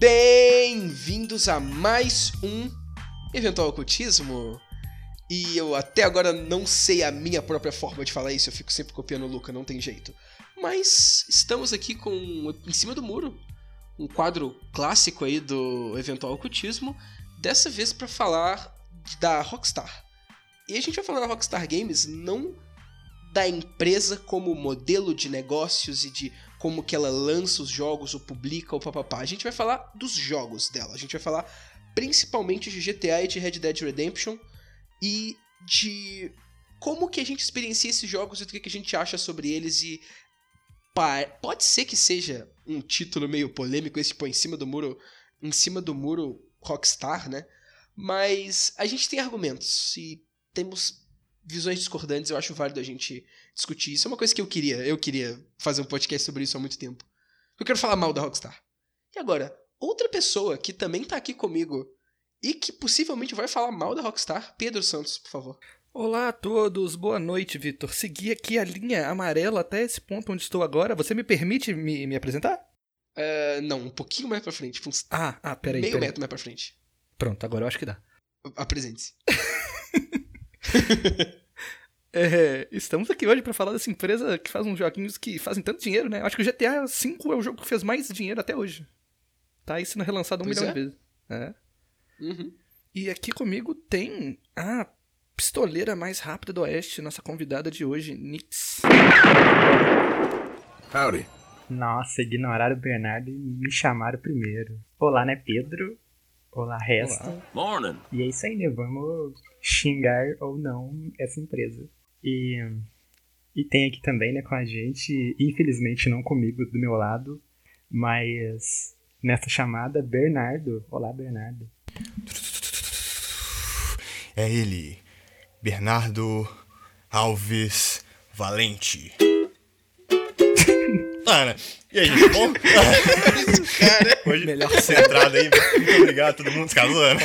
Bem-vindos a mais um Eventual Ocultismo. E eu até agora não sei a minha própria forma de falar isso, eu fico sempre copiando o Luca, não tem jeito. Mas estamos aqui com Em Cima do Muro, um quadro clássico aí do Eventual Ocultismo, dessa vez para falar da Rockstar. E a gente vai falar da Rockstar Games não da empresa como modelo de negócios e de como que ela lança os jogos, ou publica, ou papapá. A gente vai falar dos jogos dela. A gente vai falar principalmente de GTA e de Red Dead Redemption e de como que a gente experiencia esses jogos e o que, a gente acha sobre eles e pode ser que seja um título meio polêmico esse tipo em cima do muro, em cima do muro Rockstar, né? Mas a gente tem argumentos e temos visões discordantes, eu acho válido a gente discutir. Isso é uma coisa que eu queria. Eu queria fazer um podcast sobre isso há muito tempo. Eu quero falar mal da Rockstar. E agora, outra pessoa que também tá aqui comigo e que possivelmente vai falar mal da Rockstar, Pedro Santos, por favor. Olá a todos, boa noite, Vitor. Segui aqui a linha amarela até esse ponto onde estou agora. Você me permite me, me apresentar? Uh, não, um pouquinho mais pra frente. Uns ah, ah, peraí. Meio peraí. metro mais pra frente. Pronto, agora eu acho que dá. Apresente-se. é, estamos aqui hoje para falar dessa empresa que faz uns joguinhos que fazem tanto dinheiro, né? Acho que o GTA V é o jogo que fez mais dinheiro até hoje. Tá aí sendo relançado um pois milhão é? de vezes. É. Uhum. E aqui comigo tem a pistoleira mais rápida do Oeste, nossa convidada de hoje, Nix. Howdy. Nossa, ignoraram o Bernardo e me chamaram primeiro. Olá, né, Pedro? Olá, resto. Morning. E é isso aí, né? Vamos xingar ou não essa empresa. E, e tem aqui também, né, com a gente, infelizmente não comigo, do meu lado, mas nessa chamada, Bernardo. Olá, Bernardo. É ele, Bernardo Alves Valente. Ana, e aí, bom? Isso, cara. Hoje, melhor centrado aí. Muito obrigado a todo mundo se casando.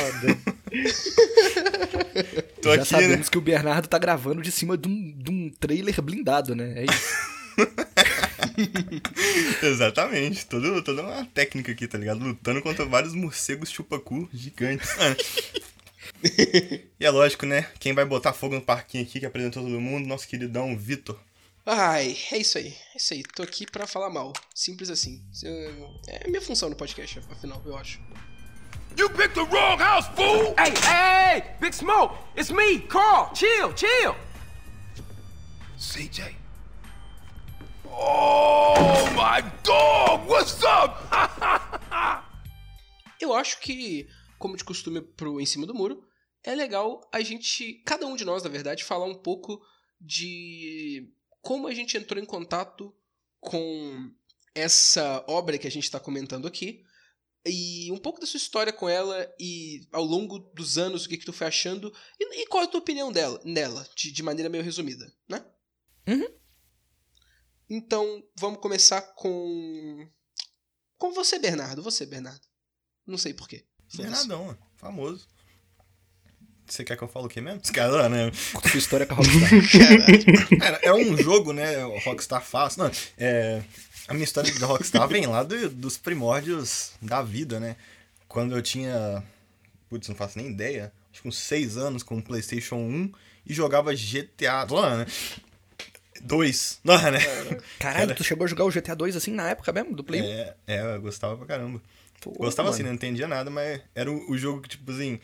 Tô Já aqui, sabemos né? que o Bernardo tá gravando de cima de um, de um trailer blindado, né? É isso. Exatamente. Todo, toda uma técnica aqui, tá ligado? Lutando contra vários morcegos chupacu gigantes. e é lógico, né? Quem vai botar fogo no parquinho aqui, que apresentou todo mundo, nosso queridão Vitor. Ai, é isso aí. É isso aí. Tô aqui pra falar mal. Simples assim. É a minha função no podcast, afinal, eu acho. You picked the wrong house, fool! Hey, hey, hey! Big Smoke! It's me, Carl! Chill, chill! CJ? Oh, my dog! What's up? Eu acho que, como de costume pro Em Cima do Muro, é legal a gente, cada um de nós, na verdade, falar um pouco de como a gente entrou em contato com essa obra que a gente está comentando aqui e um pouco da sua história com ela e ao longo dos anos o que, que tu foi achando e, e qual é a tua opinião dela, nela, de, de maneira meio resumida, né? Uhum. Então, vamos começar com com você, Bernardo. Você, Bernardo. Não sei porquê. Bernardão, mano. famoso. Você quer que eu fale o quê mesmo? Escalando, né? Sua história com a Rockstar. Cara, é um jogo, né? O Rockstar faz. Não, é. A minha história da Rockstar vem lá do- dos primórdios da vida, né? Quando eu tinha. Putz, não faço nem ideia. Acho que uns 6 anos com o PlayStation 1 e jogava GTA. Lá, né? 2. Não, né? Caralho, tu chegou a jogar o GTA 2 assim na época mesmo, do Play 1? É, é, eu gostava pra caramba. Pô, Gostava assim, mano. não entendia nada, mas era o, o jogo que, tipo assim.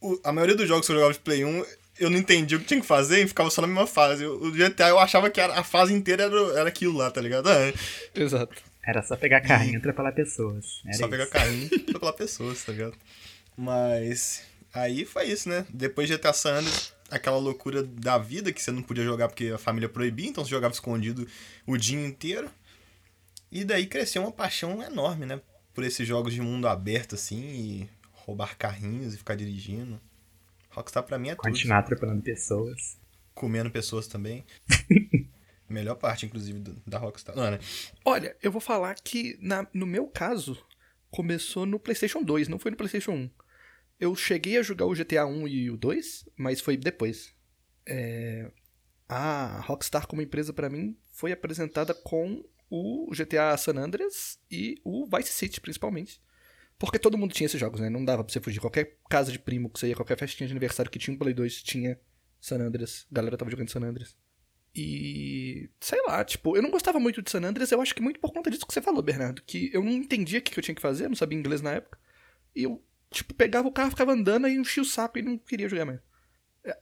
o- a maioria dos jogos que eu jogava de Play 1, eu não entendia o que tinha que fazer e ficava só na mesma fase. O, GTA eu achava que era- a fase inteira era, era aquilo lá, tá ligado? Ah, Exato. Era só pegar carrinho e atropelar pessoas. Era só isso. pegar carrinho e atropelar pessoas, tá ligado? Mas. Aí foi isso, né? Depois de GTA San Andreas, aquela loucura da vida que você não podia jogar porque a família proibia, então você jogava escondido o dia inteiro. E daí cresceu uma paixão enorme, né? Por esses jogos de mundo aberto, assim, e roubar carrinhos e ficar dirigindo. Rockstar pra mim é tudo. Continuar atropelando pessoas. Comendo pessoas também. Melhor parte, inclusive, do- da Rockstar. Não, né? Olha, eu vou falar que na- no meu caso, começou no PlayStation 2, não foi no PlayStation 1. Eu cheguei a jogar o GTA 1 e o 2, mas foi depois. É, A Rockstar como empresa pra mim foi apresentada com o GTA San Andreas e o Vice City, principalmente. Porque todo mundo tinha esses jogos, né? Não dava pra você fugir. Qualquer casa de primo que você ia, qualquer festinha de aniversário que tinha um Play 2 tinha San Andreas. A galera tava jogando San Andreas. E. sei lá, tipo, eu não gostava muito de San Andreas, eu acho que muito por conta disso que você falou, Bernardo. Que eu não entendia o que eu tinha que fazer, eu não sabia inglês na época. E eu, tipo, pegava o carro, ficava andando e enchia o saco e não queria jogar mais.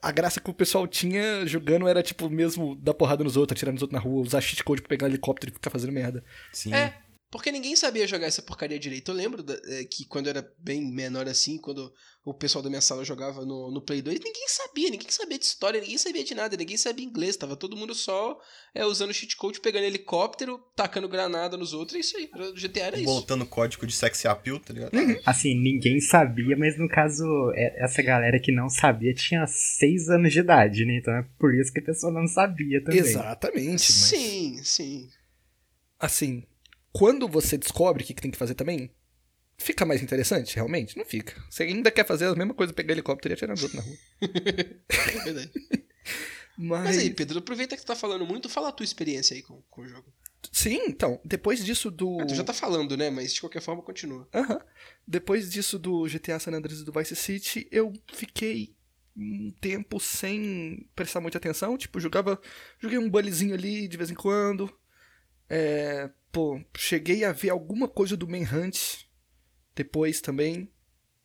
A graça que o pessoal tinha jogando era, tipo, mesmo dar porrada nos outros, atirar nos outros na rua, usar cheat code pra pegar um helicóptero e ficar fazendo merda. Sim. É, porque ninguém sabia jogar essa porcaria direito. Eu lembro da- é, que quando eu era bem menor assim, quando o pessoal da minha sala jogava no, no Play 2, ninguém sabia, ninguém sabia de história, ninguém sabia de nada, ninguém sabia inglês. Tava todo mundo só é, usando cheat code, pegando helicóptero, tacando granada nos outros, é isso aí. O GTA era isso. Botando código de sexy appeal, tá ligado? Assim, ninguém sabia, mas no caso, é- essa galera que não sabia tinha seis anos de idade, né? Então é por isso que a pessoa não sabia também. Exatamente, mas. Sim, sim. Assim, quando você descobre o que que tem que fazer também, fica mais interessante, realmente? Não fica. Você ainda quer fazer a mesma coisa, pegar helicóptero e atirar nos outros na rua. É verdade. Mas, Mas aí, Pedro, aproveita que tu tá falando muito, fala a tua experiência aí com, com o jogo. Sim, então, depois disso do. Ah, tu já tá falando, né? Mas de qualquer forma, continua. Aham. Depois disso do GTA San Andreas e do Vice City, eu fiquei um tempo sem prestar muita atenção. Tipo, jogava. Joguei um bullyzinho ali de vez em quando. É, pô, cheguei a ver alguma coisa do Manhunt depois também.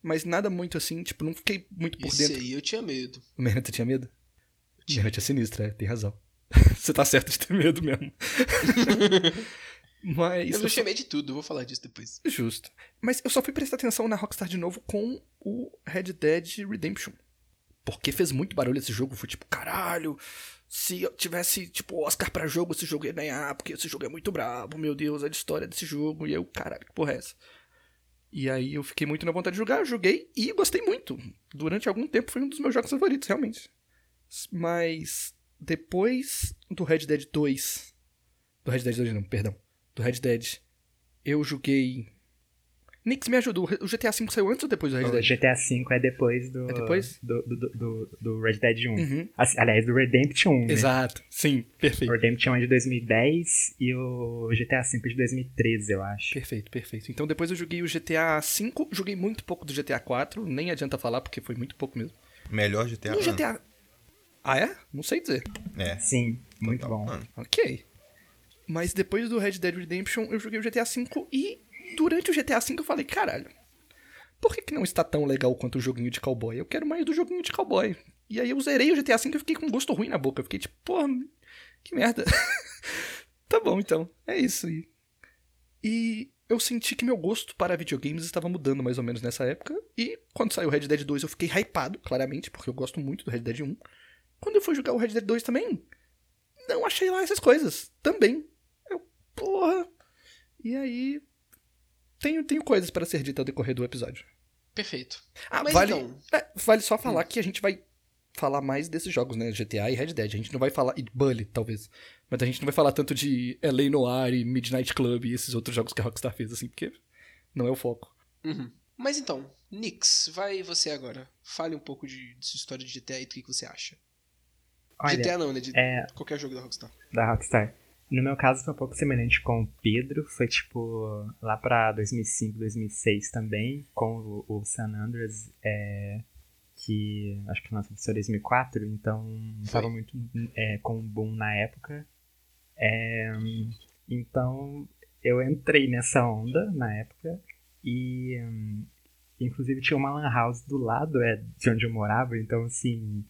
Mas nada muito assim, tipo, não fiquei muito por Esse dentro. aí eu tinha medo. O Manhunt tinha medo? O Manhunt é sinistro, é, tem razão. Você tá certo de ter medo mesmo. Mas. Eu não só- chamei de tudo, vou falar disso depois. Justo. Mas eu só fui prestar atenção na Rockstar de novo com o Red Dead Redemption. Porque fez muito barulho esse jogo. Foi tipo, caralho, se eu tivesse, tipo, Oscar pra jogo, esse jogo ia ganhar, porque esse jogo é muito brabo, meu Deus, a história desse jogo. E eu, caralho, que porra é essa? E aí eu fiquei muito na vontade de jogar, eu joguei e gostei muito. Durante algum tempo foi um dos meus jogos favoritos, realmente. Mas depois do Red Dead 2. Do Red Dead 2 não, perdão. Do Red Dead. Eu joguei. Nix me ajudou. O GTA V saiu antes ou depois do Red O Dead? GTA V é depois do. É depois? Do, do, do, do Red Dead 1. Uhum. Assim, aliás, do Redemption 1. Né? Exato. Sim, O perfeito. Redemption é de 2010 e o GTA V é de 2013, eu acho. Perfeito, perfeito. Então depois eu joguei o GTA V, joguei muito pouco do GTA 4, nem adianta falar porque foi muito pouco mesmo. Melhor GTA. No GTA. Ah, é? Não sei dizer. É. Sim, muito bom. Mano, Ok. Mas depois do Red Dead Redemption, eu joguei o GTA V e durante o GTA V eu falei, caralho, por que, que não está tão legal quanto o joguinho de cowboy? Eu quero mais do joguinho de cowboy. E aí eu zerei o GTA V e fiquei com um gosto ruim na boca. Eu fiquei tipo, porra, que merda. tá bom, então. É isso aí. E eu senti que meu gosto para videogames estava mudando mais ou menos nessa época. E quando saiu Red Dead 2 eu fiquei hypado, claramente, porque eu gosto muito do Red Dead 1. Quando eu fui jogar o Red Dead 2 também, não achei lá essas coisas. Também. Eu, porra. E aí. Tenho, tenho coisas para ser dita ao decorrer do episódio. Perfeito. Ah, Mas vale, então- é, vale só falar que a gente vai falar mais desses jogos, né? GTA e Red Dead. A gente não vai falar. E Bully, talvez. Mas a gente não vai falar tanto de LA Noir e Midnight Club e esses outros jogos que a Rockstar fez, assim, porque não é o foco. Uhum. Mas então, Nix, vai você agora. Fale um pouco de, de sua história de GTA e do que, que você acha. Olha, GTA não, né? De é- qualquer jogo da Rockstar. da Rockstar. No meu caso foi um pouco semelhante com o Pedro, foi tipo lá pra 2005, 2006 também, com o, o San Andreas, é, que acho que lançou em 2004, então Foi. tava muito é, com um boom na época. É, então eu entrei nessa onda na época e hum, inclusive tinha uma lan house do lado é, de onde eu morava, então assim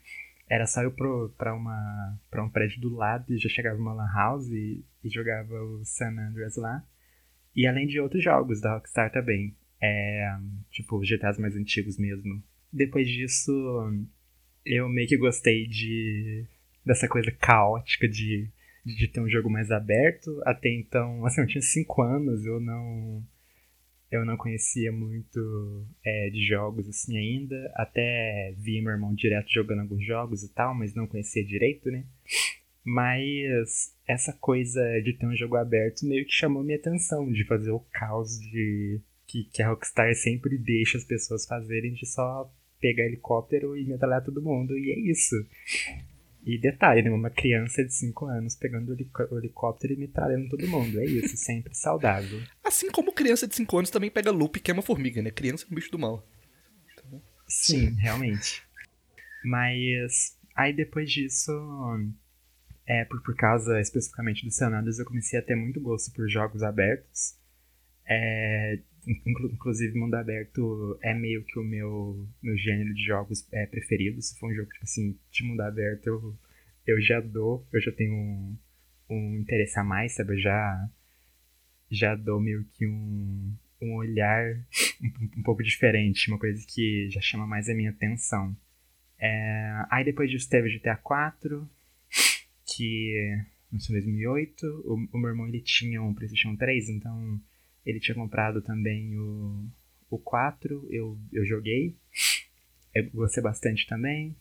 era só eu pra, uma, pra um prédio do lado e já chegava uma lan house e, e jogava o San Andreas lá. E além de outros jogos da Rockstar também. É, tipo, GTAs mais antigos mesmo. Depois disso, eu meio que gostei de dessa coisa caótica de, de ter um jogo mais aberto. Até então, assim, eu tinha 5 anos, eu não eu não conhecia muito é, de jogos assim ainda. Até vi meu irmão direto jogando alguns jogos e tal, mas não conhecia direito, né? Mas essa coisa de ter um jogo aberto meio que chamou minha atenção, de fazer o caos de que, que a Rockstar sempre deixa as pessoas fazerem de só pegar helicóptero e metralhar todo mundo, e é isso. E detalhe, né? Uma criança de 5 anos pegando o helicó- o helicóptero e metralhando todo mundo. É isso, sempre saudável. Assim como criança de 5 anos também pega lupa e queima formiga, né? Criança é um bicho do mal. Sim, realmente. Mas aí depois disso, é, por, por causa especificamente do Sanadas, eu comecei a ter muito gosto por jogos abertos. É, inclusive, mundo aberto é meio que o meu, meu gênero de jogos é, preferido. Se for um jogo tipo assim, de mundo aberto, eu, eu já dou, eu já tenho um, um interesse a mais, sabe? Eu já, já dou meio que um, um olhar um, um pouco diferente, uma coisa que já chama mais a minha atenção. É, aí depois disso teve o GTA 4, que lançou em 2008. O, o meu irmão ele tinha um PlayStation 3, então ele tinha comprado também o, o 4. Eu, eu joguei, eu gostei bastante também.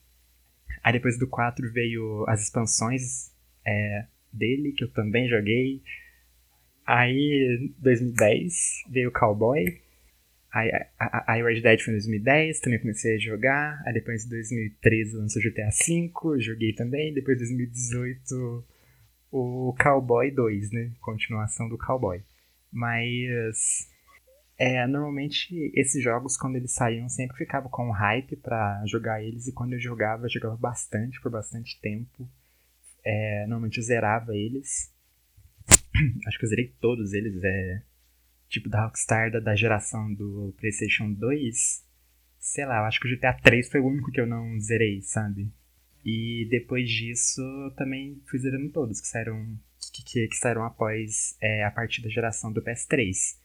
Aí depois do 4 veio as expansões é, dele, que eu também joguei. Aí, 2010, veio o Cowboy. Aí, aí Red Dead foi em 2010, também comecei a jogar. Aí depois em 2013 lançou GTA V, joguei também. Depois em 2018 o Cowboy 2, né? Continuação do Cowboy. Mas é, normalmente esses jogos, quando eles saíam, sempre ficava com hype pra jogar eles. E quando eu jogava, eu jogava bastante, por bastante tempo. É, normalmente eu zerava eles. Acho que eu zerei todos eles. É, tipo da Rockstar da, da geração do PlayStation 2. Sei lá, eu acho que o GTA 3 foi o único que eu não zerei, sabe? E depois disso, eu também fui zerando todos que saíram, que, que, que saíram após é, a partir da geração do PS3.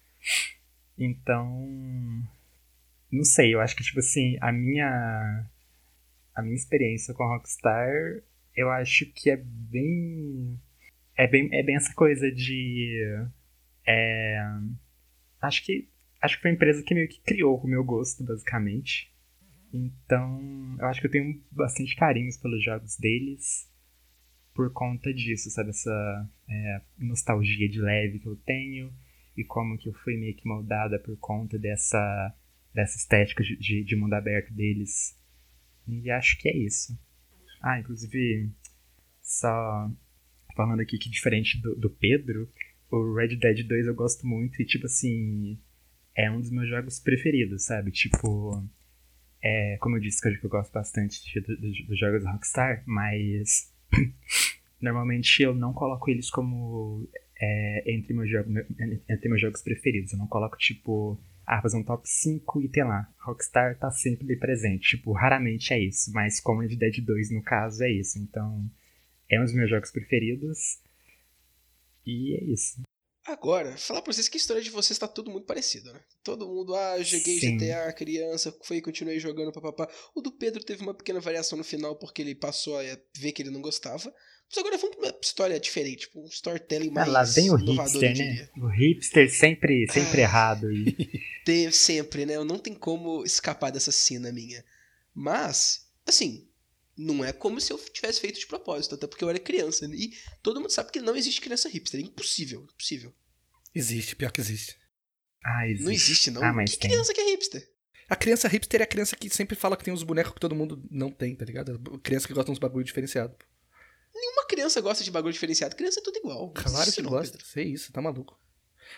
Então. Não sei, eu acho que, tipo assim, a minha. A minha experiência com Rockstar, eu acho que é bem. É bem, é bem essa coisa de. É, acho que. Acho que foi a empresa que meio que criou o meu gosto, basicamente. Então, eu acho que eu tenho bastante carinhos pelos jogos deles por conta disso, sabe? Essa é, nostalgia de leve que eu tenho e como que eu fui meio que moldada por conta dessa, dessa estética de, de, mundo aberto deles. E acho que é isso. Ah, inclusive, só falando aqui que diferente do, do Pedro, o Red Dead 2 eu gosto muito e, tipo assim, é um dos meus jogos preferidos, sabe? Tipo, é, como eu disse, que eu, eu gosto bastante dos jogos da Rockstar, mas normalmente eu não coloco eles como é, entre, meus jogos, entre meus jogos preferidos. Eu não coloco, tipo, ah, fazer um top 5 e tem lá. Rockstar tá sempre presente. Tipo, raramente é isso, mas como Red Dead 2 no caso é isso. Então, é um dos meus jogos preferidos. E é isso. Agora, falar pra vocês que a história de vocês tá tudo muito parecido, né? Todo mundo, ah, eu joguei Sim. GTA, criança, foi e continuei jogando, papapá. O do Pedro teve uma pequena variação no final, porque ele passou a ver que ele não gostava. Mas agora vamos pra uma história diferente, tipo, um storytelling Ah, mais lá vem o eu hipster, né? O hipster sempre, sempre Ah. errado. E... Tem sempre, né? Não tem como escapar dessa cena minha. Mas, assim, não é como se eu tivesse feito de propósito, até porque eu era criança. né? E todo mundo sabe que não existe criança hipster. É impossível, impossível. Existe, pior que existe. Ah, existe. Não existe, não. Ah, mas que tem. criança que é hipster? A criança hipster é a criança que sempre fala que tem os bonecos que todo mundo não tem, tá ligado? A criança que gosta uns bagulho diferenciado. Nenhuma criança gosta de bagulho diferenciado. Criança é tudo igual. Claro que não, gosta. Pedro. Sei isso, tá maluco.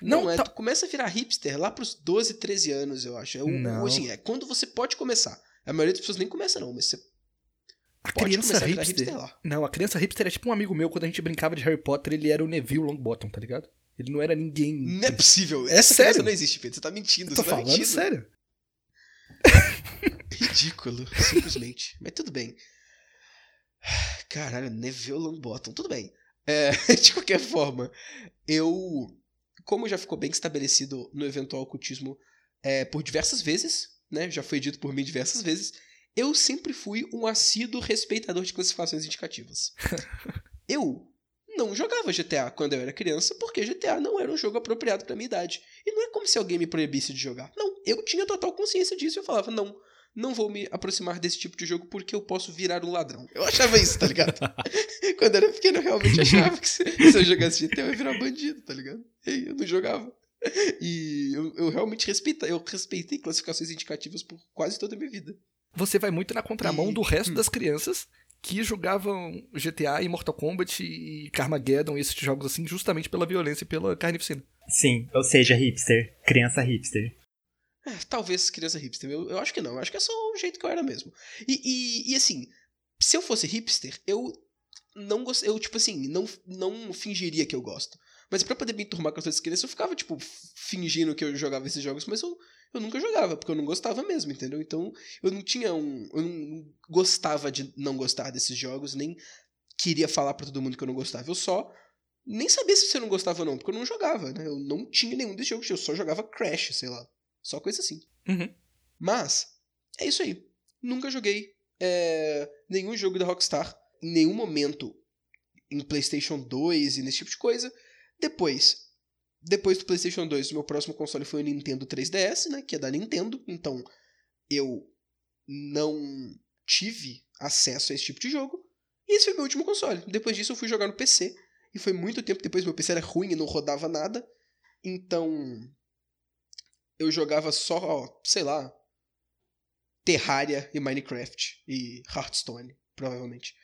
Não, Não, é, tá- tu começa a virar hipster lá pros 12, 13 anos, eu acho. É, o, Não. Assim, é quando você pode começar. A maioria das pessoas nem começa, não, mas você A pode criança começar a hipster. hipster. Não, a criança hipster é tipo um amigo meu, quando a gente brincava de Harry Potter, ele era o Neville Longbottom, tá ligado? Ele não era ninguém. Não é possível. Essa Sério? não existe, Pedro. Você tá mentindo. Eu tô você tá falando mentindo. sério. Ridículo, simplesmente. Mas tudo bem. Caralho, Neville Longbottom. Tudo bem. É, de qualquer forma, eu. Como já ficou bem estabelecido no eventual ocultismo é, por diversas vezes, né? Já foi dito por mim diversas vezes. Eu sempre fui um assíduo respeitador de classificações indicativas. eu não jogava GTA quando eu era criança, porque GTA não era um jogo apropriado pra minha idade. E não é como se alguém me proibisse de jogar. Não, eu tinha total consciência disso e eu falava, não, não vou me aproximar desse tipo de jogo porque eu posso virar um ladrão. Eu achava isso, tá ligado? Quando eu era pequeno, eu realmente achava que se, se eu jogasse GTA, eu ia virar bandido, tá ligado? E eu não jogava. E eu, eu realmente respeita, eu respeitei classificações indicativas por quase toda a minha vida. Você vai muito na contramão E- do resto hum. das crianças que jogavam GTA e Mortal Kombat e Carmageddon e esses jogos assim justamente pela violência e pela carnificina. Sim, ou seja, hipster. Criança hipster. É, talvez criança hipster. Eu, eu acho que não. Eu acho que é só o jeito que eu era mesmo. E, e, e assim, se eu fosse hipster, eu não gost... eu tipo assim, não, não fingiria que eu gosto. Mas pra poder me enturmar com as outras crianças, eu ficava, tipo, fingindo que eu jogava esses jogos, mas eu, eu nunca jogava, porque eu não gostava mesmo, entendeu? Então, eu não tinha um. Eu não gostava de não gostar desses jogos, nem queria falar para todo mundo que eu não gostava. Eu só nem sabia se você não gostava ou não, porque eu não jogava, né? Eu não tinha nenhum desses jogos, eu só jogava Crash, sei lá. Só coisa assim. Uhum. Mas, é isso aí. Nunca joguei é, nenhum jogo da Rockstar, em nenhum momento em PlayStation 2 e nesse tipo de coisa. Depois, depois do PlayStation 2, o meu próximo console foi o Nintendo 3DS, né, que é da Nintendo. Então, eu não tive acesso a esse tipo de jogo. E esse foi meu último console. Depois disso, eu fui jogar no PC. E foi muito tempo depois, meu PC era ruim e não rodava nada. Então, eu jogava só, sei lá, Terraria e Minecraft e Hearthstone, provavelmente.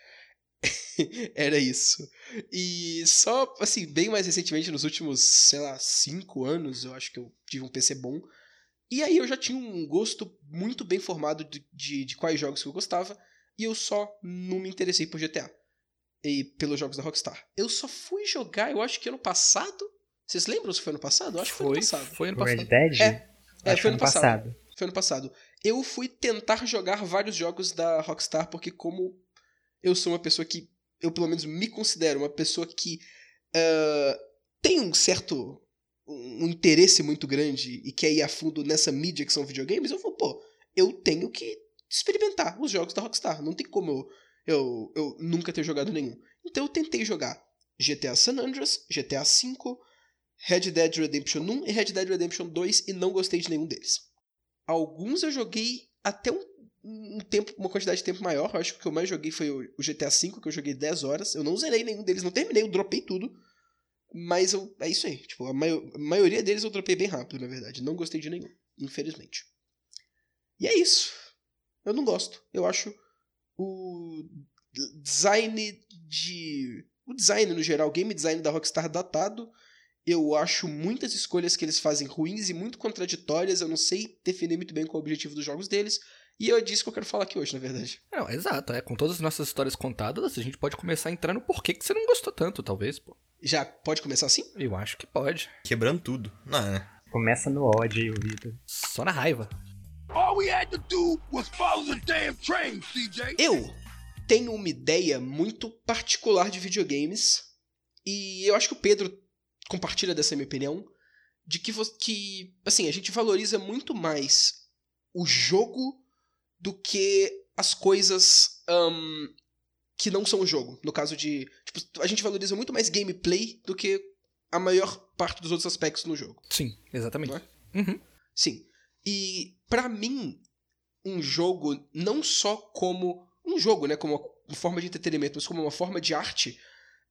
Era isso. E só, assim, bem mais recentemente, nos últimos, sei lá, cinco anos, eu acho que eu tive um PC bom. E aí eu já tinha um gosto muito bem formado de, de, de quais jogos que eu gostava. E eu só não me interessei por GTA. E pelos jogos da Rockstar. Eu só fui jogar, eu acho que ano passado. Vocês lembram se foi ano passado? Eu acho que foi, Foi, ano passado. foi ano passado. Red Dead? É, é, foi ano ano passado. Foi ano passado. Eu fui tentar jogar vários jogos da Rockstar, porque como eu sou uma pessoa que. Eu pelo menos me considero uma pessoa que ah, tem um certo. Um, um interesse muito grande e quer ir a fundo nessa mídia que são videogames, eu vou, pô, eu tenho que experimentar os jogos da Rockstar. Não tem como eu, eu, eu nunca ter jogado nenhum. Então eu tentei jogar GTA San Andreas, GTA V, Red Dead Redemption 1 e Red Dead Redemption 2 e não gostei de nenhum deles. Alguns eu joguei até um, um tempo, uma quantidade de tempo maior. Eu acho que o que eu mais joguei foi o, GTA V, que eu joguei 10 horas. Eu não zerei nenhum deles, não terminei, eu dropei tudo. Mas eu, é isso aí. Tipo, a, maio- a maioria deles eu dropei bem rápido, na verdade. Não gostei de nenhum, infelizmente. E é isso. Eu não gosto. Eu acho o design de. O design no geral, o game design da Rockstar datado. Eu acho muitas escolhas que eles fazem ruins e muito contraditórias. Eu não sei definir muito bem qual é o objetivo dos jogos deles. E é disso que eu quero falar aqui hoje, na verdade. Não, exato, é. Com todas as nossas histórias contadas, a gente pode começar a entrar no porquê que você não gostou tanto, talvez, pô. Já pode começar assim? Eu acho que pode. Quebrando tudo. Não, né? Começa no ódio aí, o Vitor. Só na raiva. All we had to do was follow the damn train, CJ. Eu tenho uma ideia muito particular de videogames. E eu acho que o Pedro compartilha dessa minha opinião. De que, que assim, a gente valoriza muito mais o jogo do que as coisas ahn, que não são o jogo. No caso de. Tipo, a gente valoriza muito mais gameplay do que a maior parte dos outros aspectos no jogo. Sim, exatamente. É? Uhum. Sim. E pra mim, um jogo não só como um jogo, né, como uma forma de entretenimento, mas como uma forma de arte,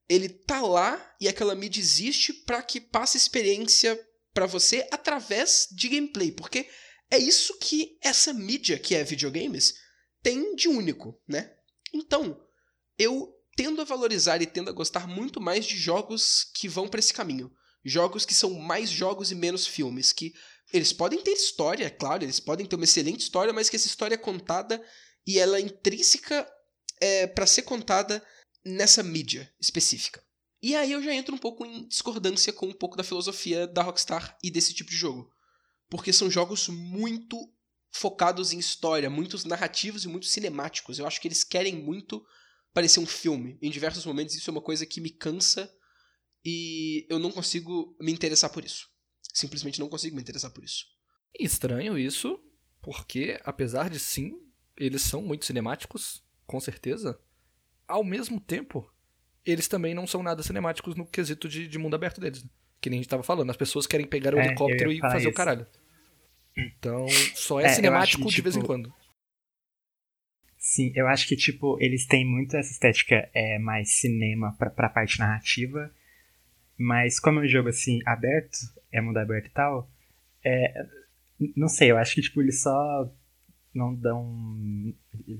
ele tá lá e aquela mídia existe pra que passe experiência pra você através de gameplay, porque é isso que essa mídia que é videogames tem de único, né? Então, eu tendo a valorizar e tendo a gostar muito mais de jogos que vão pra esse caminho. Jogos que são mais jogos e menos filmes, que eles podem ter história, é claro, eles podem ter uma excelente história, mas que essa história é contada e ela é intrínseca é, para ser contada nessa mídia específica. E aí eu já entro um pouco em discordância com um pouco da filosofia da Rockstar e desse tipo de jogo. Porque são jogos muito focados em história, muitos narrativos e muito cinemáticos. Eu acho que eles querem muito parecer um filme. Em diversos momentos isso é uma coisa que me cansa e eu não consigo me interessar por isso. Simplesmente não consigo me interessar por isso. E Estranho isso, porque apesar de sim, eles são muito cinemáticos, com certeza, ao mesmo tempo, eles também não são nada cinemáticos no quesito de, de mundo aberto deles. né? Que nem a gente tava falando, as pessoas querem pegar o É, helicóptero e fazer o isso. caralho. Então, só é, É, cinemático que, de vez em tipo, quando. Sim, eu acho que, tipo, eles têm muito essa estética é, mais cinema pra, pra parte narrativa, mas como é um jogo, assim, aberto, é mundo aberto e tal, é, não sei, eu acho que, tipo, eles só não dão.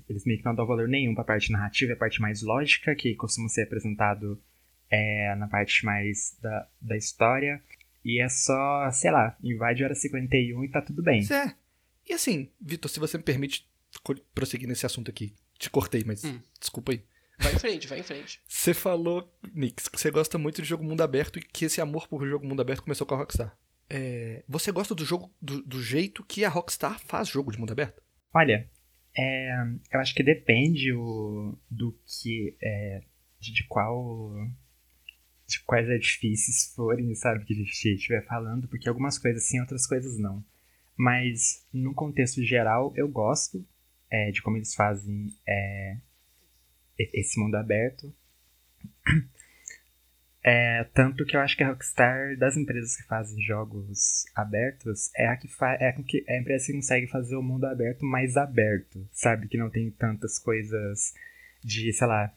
Eles meio que não dão valor nenhum pra parte narrativa, é a parte mais lógica, que costuma ser apresentado é, na parte mais da, da história. E é só, sei lá, invade a hora 51 e tá tudo bem. É. E assim, Vitor, se você me permite prosseguir nesse assunto aqui. Te cortei, mas Hum. desculpa aí. Vai em frente, vai em frente. Você falou, Nix, que você gosta muito de jogo mundo aberto e que esse amor por jogo mundo aberto começou com a Rockstar. É, você gosta do jogo do, do jeito que a Rockstar faz jogo de mundo aberto? Olha, é, eu acho que depende o, do que. É, de, de qual. De quais edifícios forem, sabe, que a gente estiver falando, porque algumas coisas sim, outras coisas não. Mas, no contexto geral, eu gosto é, de como eles fazem é, esse mundo aberto. É, tanto que eu acho que a Rockstar, das empresas que fazem jogos abertos, é a que fa é a, que, é a empresa que consegue fazer o mundo aberto mais aberto, sabe? Que não tem tantas coisas de, sei lá,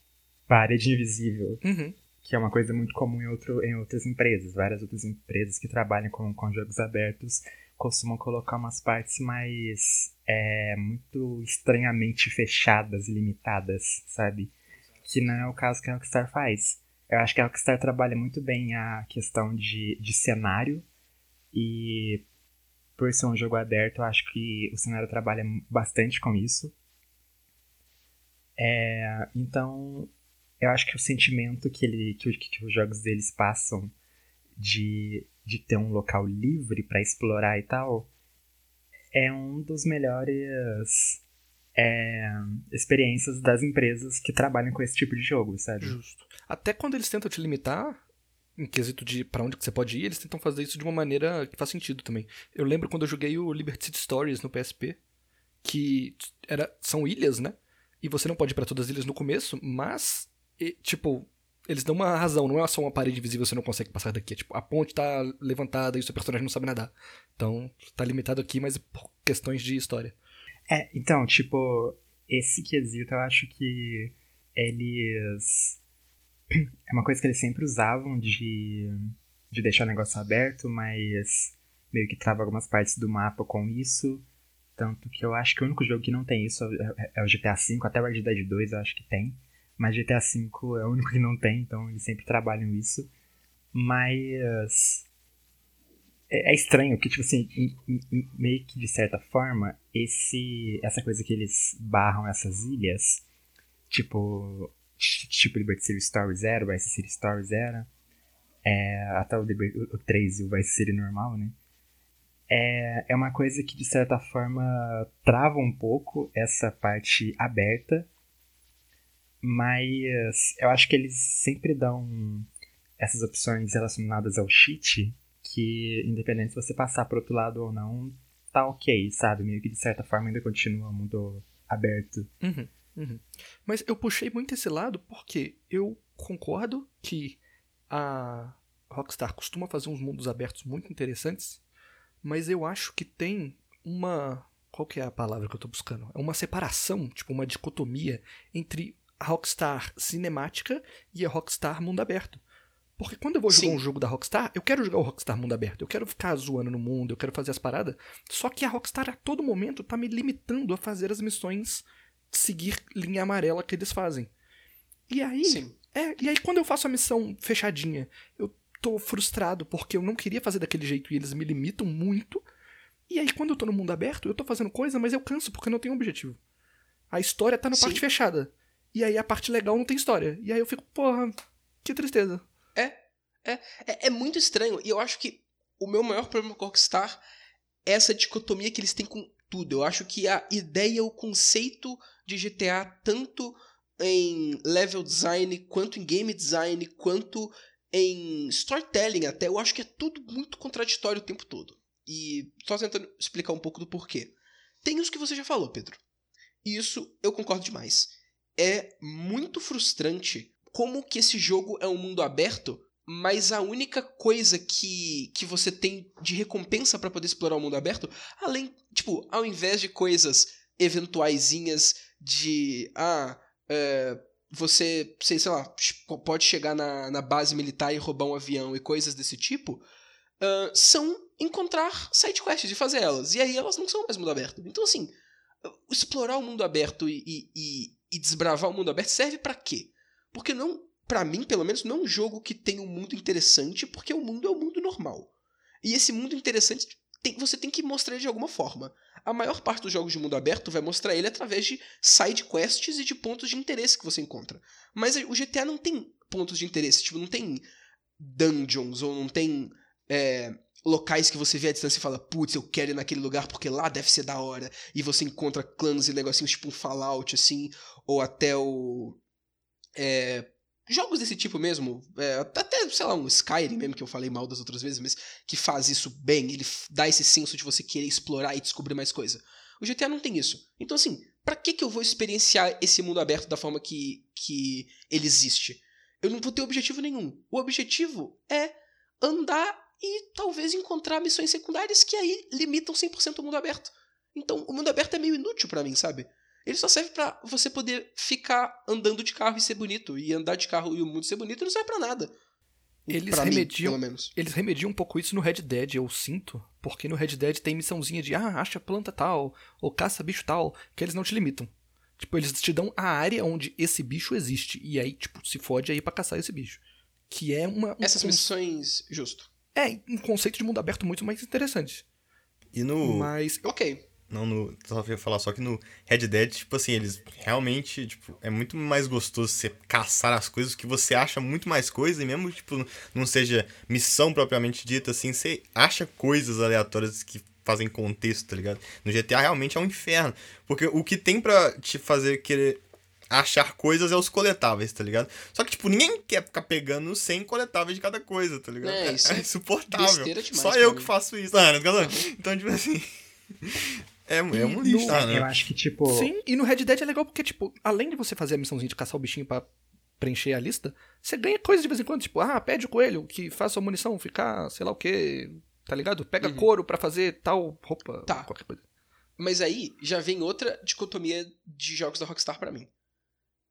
parede invisível, Uhum. Que é uma coisa muito comum em, outro, em outras empresas. Várias outras empresas que trabalham com, com jogos abertos costumam colocar umas partes mais é, muito estranhamente fechadas limitadas, sabe? Que não é o caso que a Rockstar faz. Eu acho que a Rockstar trabalha muito bem a questão de, de cenário e por ser um jogo aberto, eu acho que o cenário trabalha bastante com isso. É, então, eu acho que o sentimento que, ele, que, que os jogos deles passam de, de ter um local livre para explorar e tal é um dos melhores é, experiências das empresas que trabalham com esse tipo de jogo, sabe? Justo. Até quando eles tentam te limitar, em quesito de pra onde que você pode ir, eles tentam fazer isso de uma maneira que faz sentido também. Eu lembro quando eu joguei o Liberty City Stories no PSP, que era, são ilhas, né? E você não pode ir pra todas as ilhas no começo, mas, e, tipo, eles dão uma razão, não é só uma parede invisível você não consegue passar daqui. É, tipo, a ponte tá levantada e o seu personagem não sabe nadar. Então, tá limitado aqui, mas por questões de história. É, então, tipo, esse quesito eu acho que eles. É uma coisa que eles sempre usavam de, de deixar o negócio aberto, mas meio que trava algumas partes do mapa com isso. Tanto que eu acho que o único jogo que não tem isso é, é o GTA V, até o Red Dead 2 eu acho que tem. Mas GTA V é o único que não tem, então eles sempre trabalham isso. Mas. É, é estranho, porque, tipo assim, meio que de certa forma, esse, essa coisa que eles barram essas ilhas, tipo, tipo Liberty City Story Zero, Vice City Story Zero, é, até o o 3 e o Vice City normal, né? É, é uma coisa que, de certa forma, trava um pouco essa parte aberta, mas eu acho que eles sempre dão essas opções relacionadas ao cheat que, independente se você passar pro outro lado ou não, tá ok, sabe? Meio que de certa forma ainda continua muito aberto. Uhum, uhum. Mas eu puxei muito esse lado porque eu concordo que a Rockstar costuma fazer uns mundos abertos muito interessantes, mas eu acho que tem uma. Qual que é a palavra que eu tô buscando? É uma separação, tipo uma dicotomia entre a Rockstar cinemática e a Rockstar mundo aberto. Porque quando eu vou jogar Sim. um jogo da Rockstar, eu quero jogar o Rockstar mundo aberto, eu quero ficar zoando no mundo, eu quero fazer as paradas, só que a Rockstar a todo momento tá me limitando a fazer as missões seguir linha amarela que eles fazem. E aí, Sim. é, e aí quando eu faço a missão fechadinha, eu tô frustrado porque eu não queria fazer daquele jeito e eles me limitam muito. E aí quando eu tô no mundo aberto, eu tô fazendo coisa, mas eu canso porque não tem objetivo. A história tá na Sim. parte fechada. E aí a parte legal não tem história. E aí eu fico, porra, que tristeza. É, é muito estranho. E eu acho que o meu maior problema com Rockstar é essa dicotomia que eles têm com tudo. Eu acho que a ideia, o conceito de GTA, tanto em level design, quanto em game design, quanto em storytelling até, eu acho que é tudo muito contraditório o tempo todo. E só tentando explicar um pouco do porquê. Tem os que você já falou, Pedro. E isso eu concordo demais. É muito frustrante como que esse jogo é um mundo aberto mas a única coisa que, que você tem de recompensa pra poder explorar o mundo aberto, além, tipo, ao invés de coisas eventuaisinhas de, ah, é, você, sei, sei lá, pode chegar na, na base militar e roubar um avião e coisas desse tipo, ah, são encontrar sidequests e fazer elas. E aí elas não são mais mundo aberto. Então, assim, explorar o mundo aberto e, e, e, desbravar o mundo aberto serve pra quê? Porque não, para mim, pelo menos, não é um jogo que tem um mundo interessante, porque o mundo é o mundo normal. E esse mundo interessante tem, você tem que mostrar ele de alguma forma. A maior parte dos jogos de mundo aberto vai mostrar ele através de side quests e de pontos de interesse que você encontra. Mas o GTA não tem pontos de interesse, tipo, não tem dungeons ou não tem é, locais que você vê à distância e fala, putz, eu quero ir naquele lugar porque lá deve ser da hora. E você encontra clãs e negocinhos tipo um Fallout, assim, ou até o. É, jogos desse tipo mesmo, é, até, sei lá, um Skyrim mesmo, que eu falei mal das outras vezes, mas que faz isso bem, ele dá esse senso de você querer explorar e descobrir mais coisa. O GTA não tem isso. Então, assim, para que, que eu vou experienciar esse mundo aberto da forma que, que ele existe? Eu não vou ter objetivo nenhum. O objetivo é andar e talvez encontrar missões secundárias que aí limitam 100% o mundo aberto. Então, o mundo aberto é meio inútil para mim, sabe? Ele só serve para você poder ficar andando de carro e ser bonito. E andar de carro e o mundo ser bonito não serve pra nada. Eles pra remediam, mim, pelo menos. eles remediam um pouco isso no Red Dead, eu sinto, porque no Red Dead tem missãozinha de ah, acha planta tal, ou caça bicho tal, que eles não te limitam. Tipo, eles te dão a área onde esse bicho existe, e aí, tipo, se fode aí pra caçar esse bicho. Que é uma. Um Essas con- missões. Justo. É um conceito de mundo aberto muito mais interessante. E no. Mas. Ok. Não, no. Só ia falar só que no Red Dead, tipo assim, eles realmente, tipo, é muito mais gostoso você caçar as coisas que você acha muito mais coisa, e mesmo, tipo, não seja missão propriamente dita, assim, você acha coisas aleatórias que fazem contexto, tá ligado? No GTA realmente é um inferno. Porque o que tem pra te fazer querer achar coisas é os coletáveis, tá ligado? Só que, tipo, ninguém quer ficar pegando 100 coletáveis de cada coisa, tá ligado? É, isso é insuportável. besteira demais Só eu mim. que faço isso. Ah, não, não. Então, tipo assim. É, é um lixo, tá, né? Eu acho que, tipo. Sim, e no Red Dead é legal porque, tipo, além de você fazer a missãozinha de caçar o bichinho pra preencher a lista, você ganha coisas de vez em quando, tipo, ah, pede o coelho que faça a munição ficar, sei lá o que, tá ligado? Pega couro pra fazer tal roupa, Tá. qualquer coisa. Mas aí já vem outra dicotomia de jogos da Rockstar pra mim.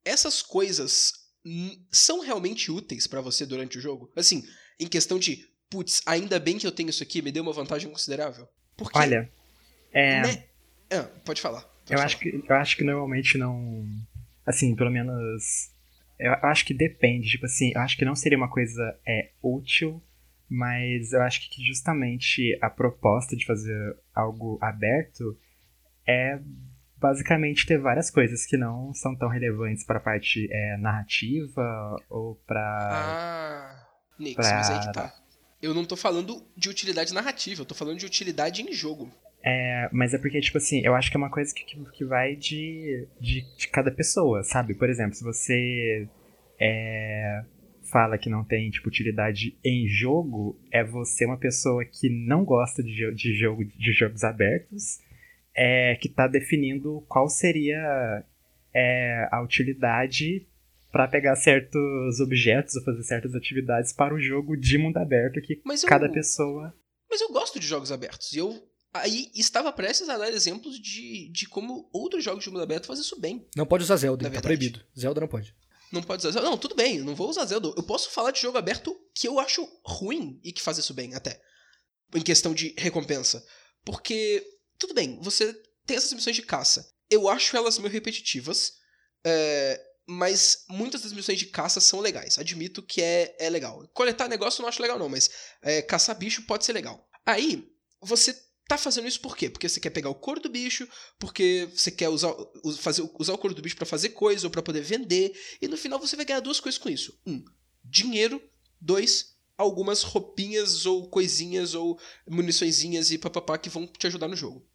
Essas coisas são realmente úteis pra você durante o jogo? Assim, em questão de, putz, ainda bem que eu tenho isso aqui, me deu uma vantagem considerável. Porque, Olha, é. né? Ah, pode falar. pode Eu falar. acho, que, eu acho que normalmente não. Assim, pelo menos. Eu acho que depende. Tipo assim, eu acho que não seria uma coisa é, útil, mas eu acho que justamente a proposta de fazer algo aberto é basicamente ter várias coisas que não são tão relevantes pra parte é, narrativa ou pra. Ah, Nix, pra- mas aí que tá. Eu não tô falando de utilidade narrativa, eu tô falando de utilidade em jogo. É, mas é porque, tipo assim, eu acho que é uma coisa que, que, que vai de, de, de cada pessoa, sabe? Por exemplo, se você é, fala que não tem, tipo, utilidade em jogo, é você uma pessoa que não gosta de, de, jogo, de jogos abertos, é, que tá definindo qual seria é, a utilidade para pegar certos objetos ou fazer certas atividades para o jogo de mundo aberto que Mas eu, cada pessoa... mas eu gosto de jogos abertos. E eu aí estava prestes a dar exemplos de, de como outros jogos de mundo aberto fazem isso bem. Não pode usar Zelda, tá proibido. Zelda não pode. Não pode usar Zelda. Não, tudo bem, eu não vou usar Zelda. Eu posso falar de jogo aberto que eu acho ruim e que faz isso bem, até. Em questão de recompensa. Porque, tudo bem, você tem essas missões de caça. Eu acho elas meio repetitivas. é, mas muitas das missões de caça são legais. Admito que é, é legal. Coletar negócio eu não acho legal, não, mas é, caçar bicho pode ser legal. Aí, você tá fazendo isso por quê? Porque você quer pegar o couro do bicho, porque você quer usar, us- fazer, usar o couro do bicho pra fazer coisa ou pra poder vender. E no final você vai ganhar duas coisas com isso: um, dinheiro, dois, algumas roupinhas ou coisinhas ou muniçõezinhas e papapá que vão te ajudar no jogo.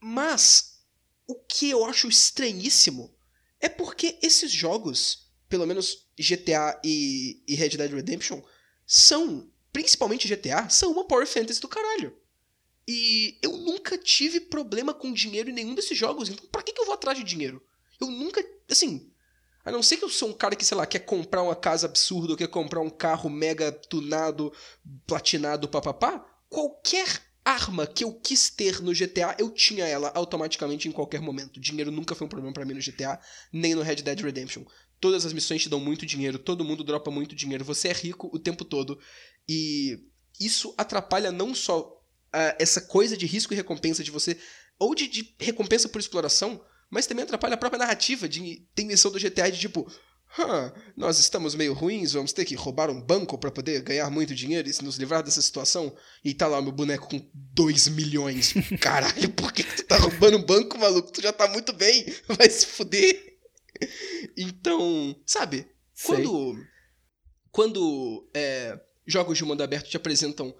Mas o que eu acho estranhíssimo é porque esses jogos, pelo menos GTA e, e Red Dead Redemption, são, principalmente GTA, são uma Power Fantasy do caralho. E eu nunca tive problema com dinheiro em nenhum desses jogos, então pra que, que eu vou atrás de dinheiro? Eu nunca, assim, a não ser que eu sou um cara que, sei lá, quer comprar uma casa absurda, quer comprar um carro mega tunado, platinado, papapá, qualquer arma que eu quis ter no GTA, eu tinha ela automaticamente em qualquer momento. Dinheiro nunca foi um problema pra mim no GTA, nem no Red Dead Redemption. Todas as missões te dão muito dinheiro, todo mundo dropa muito dinheiro, você é rico o tempo todo. E isso atrapalha não só ah, essa coisa de risco e recompensa de você ou de, de recompensa por exploração, mas também atrapalha a própria narrativa de ter missão do GTA de tipo, Hã, nós estamos meio ruins, vamos ter que roubar um banco para poder ganhar muito dinheiro e nos livrar dessa situação. E tá lá o meu boneco com 2 milhões. Caralho, por que, que tu tá roubando um banco, maluco? Tu já tá muito bem, vai se fuder. Então, sabe, Sei. quando, quando é, jogos de mundo aberto te apresentam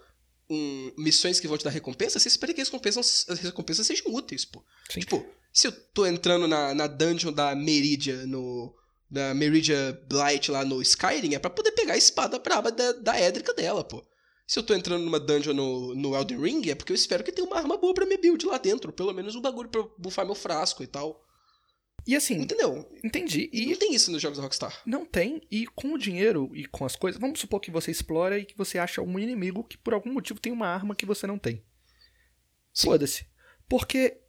um, missões que vão te dar recompensa, você espera que as recompensas, as recompensas sejam úteis, pô. Sim. Tipo, se eu tô entrando na, na dungeon da Meridia no. Da Meridia Blight lá no Skyrim, é pra poder pegar a espada braba da, da Édrica dela, pô. Se eu tô entrando numa dungeon no, no Elden Ring, é porque eu espero que tenha uma arma boa pra me build lá dentro. Pelo menos um bagulho pra bufar meu frasco e tal. E assim, Entendeu? entendi. E não tem isso nos jogos da Rockstar. Não tem, e com o dinheiro e com as coisas, vamos supor que você explora e que você acha um inimigo que por algum motivo tem uma arma que você não tem. Foda-se. Porque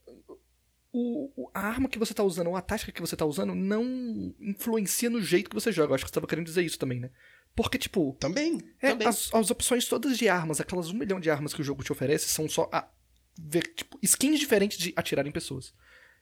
o, a arma que você tá usando, ou a tática que você tá usando, não influencia no jeito que você joga. Eu acho que você tava querendo dizer isso também, né? Porque, tipo, Também. é, também. as, as opções todas de armas, aquelas um milhão de armas que o jogo te oferece, são só a, ver, tipo, skins diferentes de atirar em pessoas.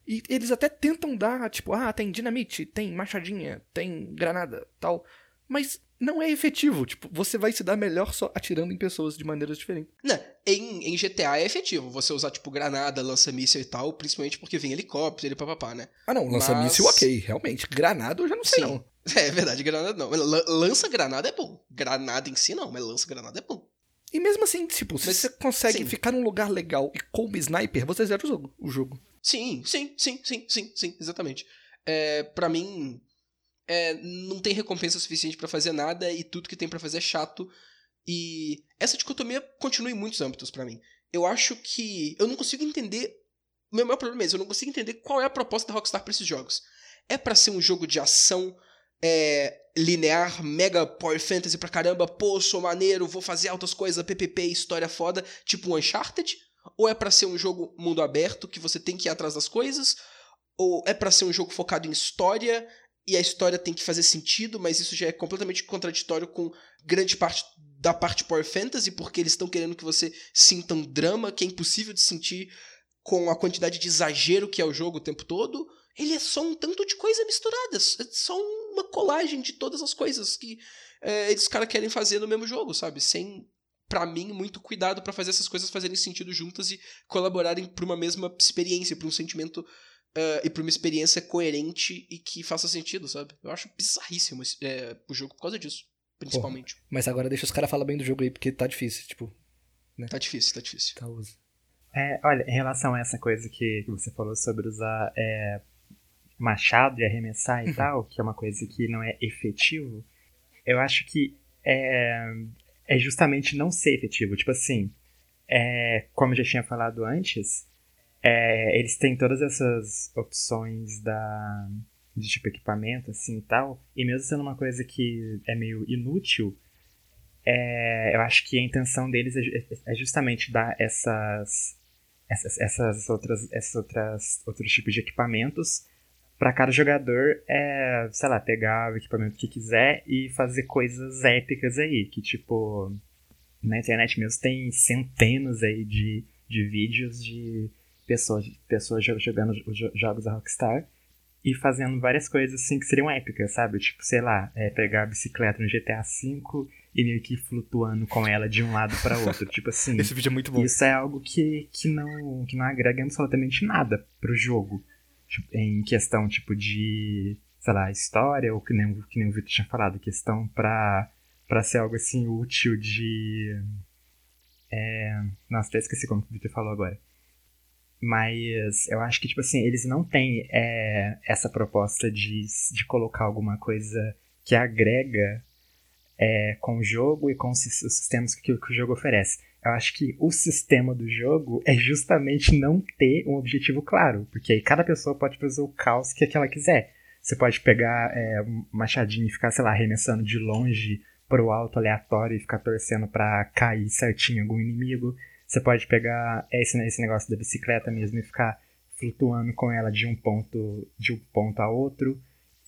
E eles até tentam dar, tipo, ah, tem dinamite, tem machadinha, tem granada, tal. Mas não é efetivo. Tipo, você vai se dar melhor só atirando em pessoas de maneiras diferentes. Não, em, em GTA é efetivo você usar, tipo, granada, lança-míssel e tal, principalmente porque vem helicóptero e papapá, né? Ah, não, lança-míssil, Mas- ok, realmente. Granada eu já não sei, Sim. não. É verdade, granada não. Lança-granada é bom. Granada em si não, mas lança-granada é bom. E mesmo assim, tipo, se Mas- você consegue sim. ficar num lugar legal e como sniper, você zera o jogo. O jogo. Sim, sim, sim, sim, sim, sim, exatamente. É, para mim, é, não tem recompensa suficiente pra fazer nada e tudo que tem pra fazer é chato. E essa dicotomia continua em muitos âmbitos pra mim. Eu acho que eu não consigo entender. O meu maior problema é esse, eu não consigo entender qual é a proposta da Rockstar pra esses jogos. É pra ser um jogo de ação é, linear, mega power fantasy pra caramba, pô, sou maneiro, vou fazer altas coisas, PPP, história foda, tipo um Uncharted? Ou é pra ser um jogo mundo aberto que você tem que ir atrás das coisas? Ou é pra ser um jogo focado em história e a história tem que fazer sentido, mas isso já é completamente contraditório com grande parte da parte Power Fantasy, porque eles estão querendo que você sinta um drama que é impossível de sentir com a quantidade de exagero que é o jogo o tempo todo. Ele é só um tanto de coisa misturada, é só uma colagem de todas as coisas que é, eles caras querem fazer no mesmo jogo, sabe? Sem, pra mim, muito cuidado pra fazer essas coisas fazerem sentido juntas e colaborarem pra uma mesma experiência, pra um sentimento eh, e pra uma experiência coerente e que faça sentido, sabe? Eu acho bizarríssimo esse- eh, o jogo por causa disso, principalmente. Mas agora deixa os caras falar bem do jogo aí, porque tá difícil, tipo, Tá difícil, tá difícil. tá uso. É, olha, em relação a essa coisa que, que você falou sobre usar é, machado e arremessar e tal, que é uma coisa que não é efetivo, eu acho que é, é justamente não ser efetivo. Tipo assim, é, como eu já tinha falado antes, é, eles têm todas essas opções da, de tipo equipamento assim e tal, e mesmo sendo uma coisa que é meio inútil, é, eu acho que a intenção deles é, ju- é justamente dar essas, essas, essas outras, essas outras, outros tipos de equipamentos para cada jogador, é, sei lá, pegar o equipamento que quiser e fazer coisas épicas aí, que tipo, na internet mesmo tem centenas aí de, de vídeos de pessoas, pessoas jo- jogando os jo- jogos da Rockstar e fazendo várias coisas assim que seriam épicas, sabe? Tipo, sei lá, é, pegar a bicicleta no GTA V e meio que flutuando com ela de um lado para outro, tipo assim. Esse vídeo é muito bom. Isso é algo que, que, não, que não agrega absolutamente nada pro jogo. Tipo, em questão, tipo, de, sei lá, história, ou que nem, o- que nem o Victor tinha falado, questão pra, pra ser algo, assim, útil de... É... Nossa, até esqueci como o Victor falou agora. Mas eu acho que, tipo assim, eles não têm é, essa proposta de, de colocar alguma coisa que agrega é, com o jogo e com os sis- os sistemas que, que o jogo oferece. Eu acho que o sistema do jogo é justamente não ter um objetivo claro, porque aí cada pessoa pode fazer o caos que, que ela quiser. Você pode pegar é, um machadinho e ficar, sei lá, arremessando de longe pro alto aleatório e ficar torcendo pra cair certinho algum inimigo. Você pode pegar esse, esse negócio da bicicleta mesmo e ficar flutuando com ela de um ponto de um ponto a outro.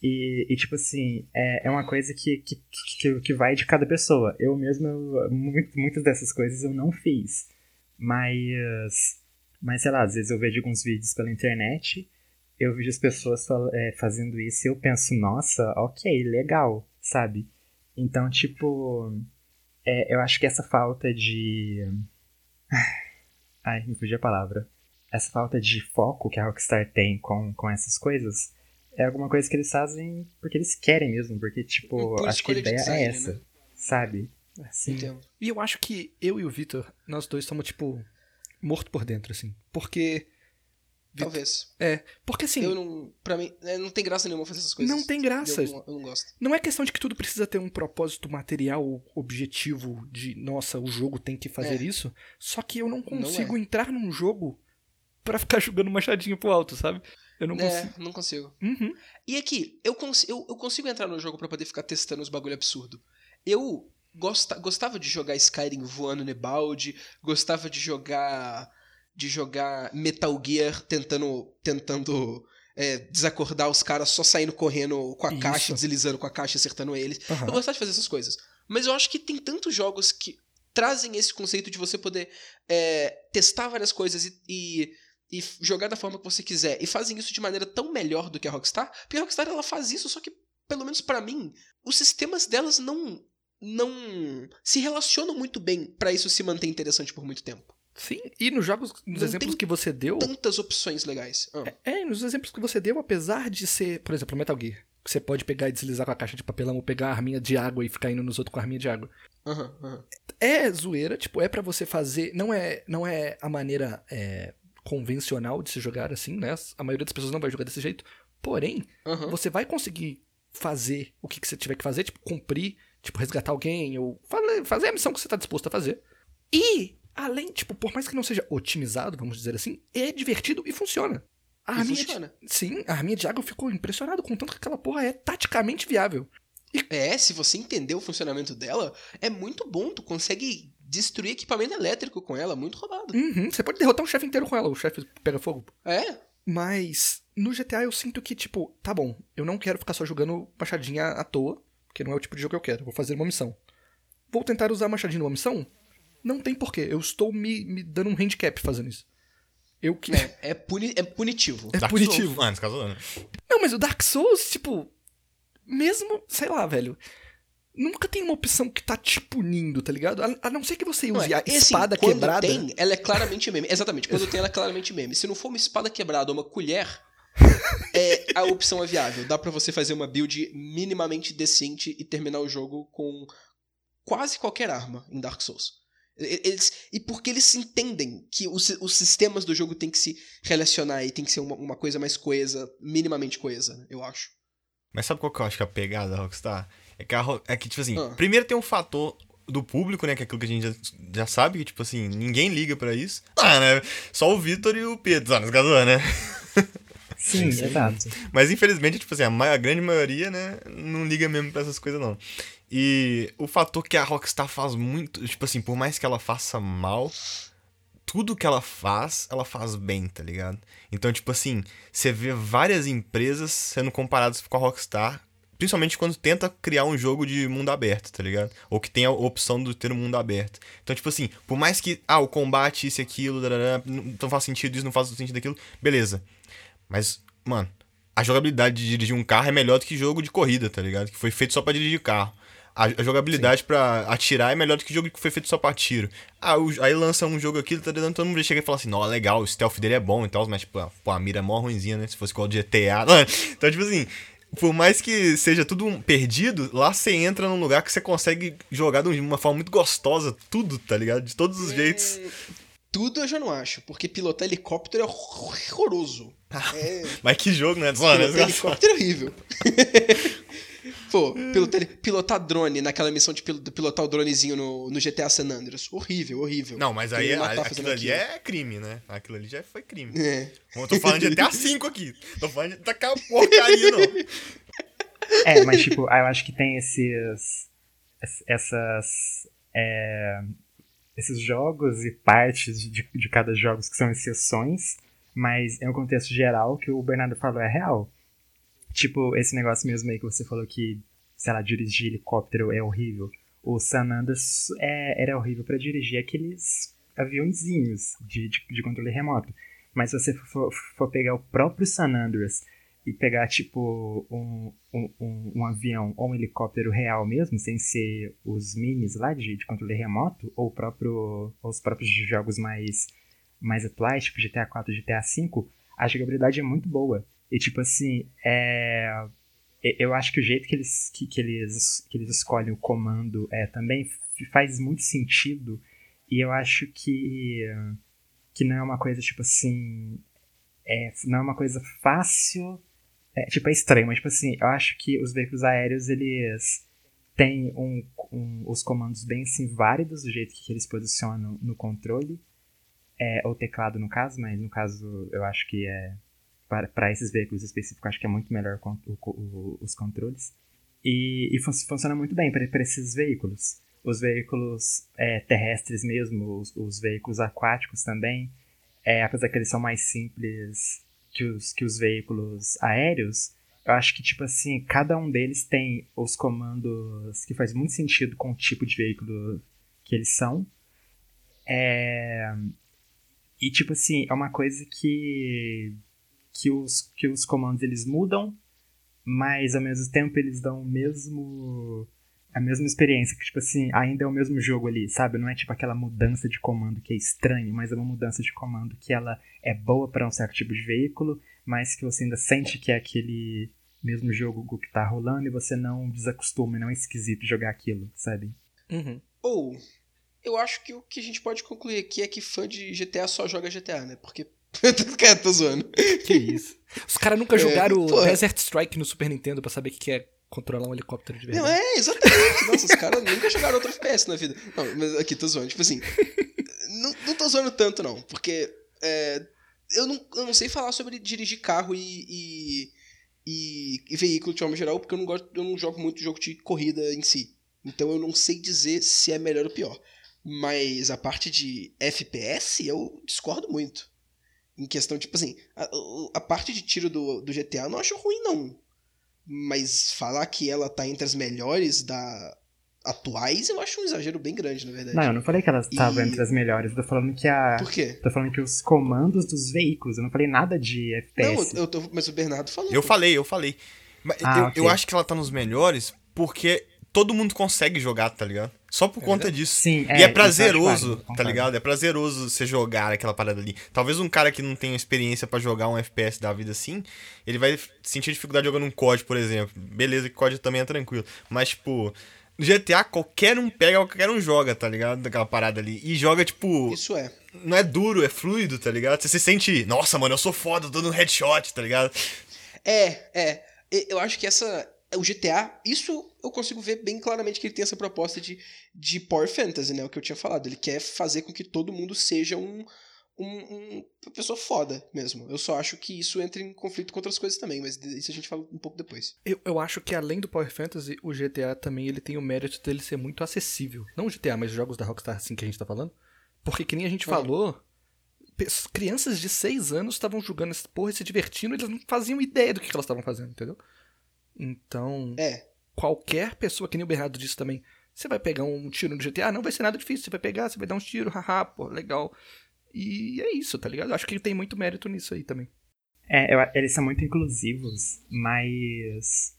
E, e, tipo assim, é, é uma coisa que, que, que, que vai de cada pessoa. Eu mesmo, muito- muitas dessas coisas eu não fiz. Mas Mas sei lá, às vezes eu vejo alguns vídeos pela internet, eu vejo as pessoas é, fazendo isso e eu penso, nossa, ok, legal, sabe? Então, tipo, é, eu acho que essa falta de. Ai, me fugiu a palavra. Essa falta de foco que a Rockstar tem com, com essas coisas é alguma coisa que eles fazem porque eles querem mesmo, porque, tipo, Por acho que a ideia design, é essa, né? sabe? Assim, Entendo. E eu acho que eu e o Vitor, nós dois estamos, tipo, morto por dentro, assim. Porque. Talvez. É. Porque assim. Eu não. Pra mim, é, não tem graça nenhuma fazer essas coisas. Não tem graça. Eu, não- eu não gosto. Não é questão de que tudo precisa ter um propósito material ou objetivo de, nossa, o jogo tem que fazer É. isso. Só que eu não Não consigo é. entrar num jogo pra ficar jogando machadinho pro alto, sabe? Eu não É, consigo. não consigo. Uhum. E aqui, eu, cons eu, eu consigo entrar no jogo pra poder ficar testando os bagulho absurdo. Eu gosta gostava de jogar Skyrim voando no balde, gostava de jogar de jogar Metal Gear tentando tentando é, desacordar os caras só saindo correndo com a Isso. caixa, deslizando com a caixa, acertando eles. Aham. Eu gostava de fazer essas coisas. Mas eu acho que tem tantos jogos que trazem esse conceito de você poder é, testar várias coisas e, e, e jogar da forma que você quiser. E fazem isso de maneira tão melhor do que a Rockstar. Porque a Rockstar ela faz isso, só que, pelo menos pra mim, os sistemas delas não não se relacionam muito bem pra isso se manter interessante por muito tempo. Sim, e nos jogos, nos Não exemplos que você deu. Tantas opções legais. Ah, É, nos exemplos que você deu, apesar de ser, por exemplo, Metal Gear, que você pode pegar e deslizar com a caixa de papelão ou pegar a arminha de água e ficar indo nos outros com a arminha de água. aham, aham. É zoeira, tipo, é pra você fazer. Não é, não é a maneira é, convencional de se jogar assim, né? A maioria das pessoas não vai jogar desse jeito. Porém, aham. você vai conseguir fazer o que, que você tiver que fazer, tipo, cumprir, tipo, resgatar alguém, ou fa- fazer a missão que você tá disposto a fazer. E, além, tipo, por mais que não seja otimizado, vamos dizer assim, é divertido e funciona. A E arminha funciona. De, sim, a arminha de água eu fico impressionado com tanto que aquela porra é taticamente viável. É, se você entender o funcionamento dela, é muito bom. Tu consegue destruir equipamento elétrico com ela, muito roubado. Uhum, você pode derrotar um chefe inteiro com ela, o chefe pega fogo. É, Mas no GTA eu sinto que, tipo, tá bom, eu não quero ficar só jogando machadinha à toa, porque não é o tipo de jogo que eu quero. Vou fazer uma missão. Vou tentar usar machadinha numa missão? Não tem porquê. Eu estou me, me dando um handicap fazendo isso. Eu que. é, é, puni é punitivo. É Dark punitivo. Souls. Ah, nesse caso, não. Não, mas o Dark Souls, tipo. Mesmo, sei lá, velho. Nunca tem uma opção que tá te punindo, tá ligado? A, a não ser que você use Não, é, a assim, espada quando quebrada. tem, ela é claramente meme. Exatamente, quando tem, ela é claramente meme. Se não for uma espada quebrada ou uma colher, é, a opção é viável. Dá pra você fazer uma build minimamente decente e terminar o jogo com quase qualquer arma em Dark Souls. E- Eles, e porque eles entendem que os, os sistemas do jogo tem que se relacionar e tem que ser uma, uma coisa mais coesa, minimamente coesa, eu acho. Mas sabe qual que eu acho que é a pegada da Rockstar? É que, a é que tipo assim, Ah. primeiro tem um fator do público, né? Que é aquilo que a gente já, já sabe, que, tipo assim, ninguém liga pra isso. Ah, né? Só o Vitor e o Pedro, ah, caso, né? sim, exato. Mas infelizmente, tipo assim, a, ma- a grande maioria, né, não liga mesmo pra essas coisas, não. E o fator que a Rockstar faz muito, tipo assim, por mais que ela faça mal, tudo que ela faz, ela faz bem, tá ligado? Então, tipo assim, você vê várias empresas sendo comparadas com a Rockstar, principalmente quando tenta criar um jogo de mundo aberto, tá ligado? Ou que tem a opção de ter um mundo aberto. Então, tipo assim, por mais que, ah, o combate, isso e aquilo, não faz sentido isso, não faz sentido aquilo, beleza. Mas, mano, a jogabilidade de dirigir um carro é melhor do que jogo de corrida, tá ligado? Que foi feito só pra dirigir carro. A, a jogabilidade pra atirar é melhor do que jogo que foi feito só pra tiro. Ah, o- aí lança um jogo aqui, tá ligado? Todo mundo chega e fala assim, não, legal, o stealth dele é bom e tal, mas, tipo, a- pô, a mira é mó ruimzinha, né? Se fosse igual o GTA. Então, tipo assim, por mais que seja tudo perdido, lá você entra num lugar que você consegue jogar de uma forma muito gostosa, tudo, tá ligado? De todos os jeitos. Tudo eu já não acho, porque pilotar helicóptero é horroroso. É, Mas que jogo, né? Né? pilotar helicóptero é horrível. Pô, pilotar, pilotar drone naquela missão de pil- pilotar o dronezinho no, no GTA San Andreas. Horrível, horrível. Não, mas aí matar aquilo ali é crime, né? Aquilo ali já foi crime. É. Eu tô falando de GTA V aqui. Tô falando de tacar porcaria, não. É, mas tipo, eu acho que tem esses. es- essas. é, esses jogos e partes de, de cada jogo que são exceções, mas em um contexto geral, que o Bernardo falou é real. Tipo, esse negócio mesmo aí que você falou que, sei lá, dirigir helicóptero é horrível. O San Andreas é, era horrível pra dirigir aqueles aviãozinhos de, de, de controle remoto. Mas se você for, for pegar o próprio San Andreas e pegar, tipo, um, um, um, um, avião ou um helicóptero real mesmo, sem ser os minis lá de, de controle remoto, ou, próprio, ou os próprios jogos mais, mais atuais, tipo GTA 4 e GTA 5, a jogabilidade é muito boa. E, tipo assim, é... eu acho que o jeito que eles, que, que eles, que eles escolhem o comando é, também faz muito sentido. E eu acho que, que não é uma coisa, tipo assim... É, não é uma coisa fácil é, tipo, é estranho, mas, tipo assim, eu acho que os veículos aéreos, eles têm um, um, os comandos bem, assim, válidos, do jeito que eles posicionam no controle. É, ou teclado, no caso, mas no caso, eu acho que é... Para esses veículos específicos, acho que é muito melhor o, o, os controles. E, e fun funciona muito bem para esses veículos. Os veículos é, terrestres mesmo, os, os, veículos aquáticos também, é, apesar que eles são mais simples que os, que os veículos aéreos, eu acho que, tipo assim, cada um deles tem os comandos que faz muito sentido com o tipo de veículo que eles são. É... E, tipo assim, é uma coisa que, que, os, que os comandos eles mudam, mas ao mesmo tempo eles dão o mesmo a mesma experiência, que, tipo assim, ainda é o mesmo jogo ali, sabe? Não é tipo aquela mudança de comando que é estranho, mas é uma mudança de comando que ela é boa para um certo tipo de veículo, mas que você ainda sente que é aquele mesmo jogo que tá rolando e você não desacostuma, não é esquisito jogar aquilo, sabe? Uhum. Ou, eu acho que o que a gente pode concluir aqui é que fã de GTA só joga GTA, né? Porque. Cara, tô zoando. Que isso. Os caras nunca é, jogaram é, Desert Strike no Super Nintendo pra saber o que é controlar um helicóptero de verdade. Não, é, exatamente. Nossa, os caras nunca jogaram outro FPS na vida. Não, mas aqui tô zoando. Tipo assim, não, não tô zoando tanto, não. Porque é, eu, não, eu não sei falar sobre dirigir carro e, e, e, e veículo de forma geral, porque eu não, gosto, eu não jogo muito jogo de corrida em si. Então eu não sei dizer se é melhor ou pior. Mas a parte de FPS eu discordo muito. Em questão, tipo assim, a, a parte de tiro do, do GTA eu não acho ruim, não. Mas falar que ela tá entre as melhores da atuais, eu acho um exagero bem grande, na verdade. Não, eu não falei que ela estava e... entre as melhores, eu tô falando que a. Por quê? Tô falando que os comandos dos veículos, eu não falei nada de FPS. Não, eu tô... mas o Bernardo falou. Eu falei, eu falei. Mas ah, eu, okay. eu acho que ela tá nos melhores porque todo mundo consegue jogar, tá ligado? Só por é conta disso. Sim, é, e é prazeroso, tá ligado? É prazeroso você jogar aquela parada ali. Talvez um cara que não tenha experiência para jogar um FPS da vida assim, ele vai sentir dificuldade jogando um COD, por exemplo. Beleza que COD também é tranquilo. Mas, tipo, no GTA qualquer um pega, qualquer um joga, tá ligado? Daquela parada ali. E joga, tipo. Isso é. Não é duro, é fluido, tá ligado? Você se sente, nossa, mano, eu sou foda, eu tô dando headshot, tá ligado? É, é. Eu acho que essa o GTA, isso eu consigo ver bem claramente que ele tem essa proposta de, de Power Fantasy, né? O que eu tinha falado. Ele quer fazer com que todo mundo seja um, um, um, uma pessoa foda mesmo. Eu só acho que isso entra em conflito com outras coisas também, mas isso a gente fala um pouco depois. Eu, eu acho que além do Power Fantasy, o GTA também ele tem o mérito dele ser muito acessível. Não o GTA, mas os jogos da Rockstar assim que a gente tá falando. Porque que nem a gente ah. falou, crianças de 6 anos estavam jogando essa porra e se divertindo, eles não faziam ideia do que elas estavam fazendo, entendeu? Então, é. qualquer pessoa, que nem o Bernardo disse também, você vai pegar um tiro no GTA, não vai ser nada difícil, você vai pegar, você vai dar um tiro, haha, pô, legal. E é isso, tá ligado? Acho que tem muito mérito nisso aí também. É, eu, eles são muito inclusivos, mas.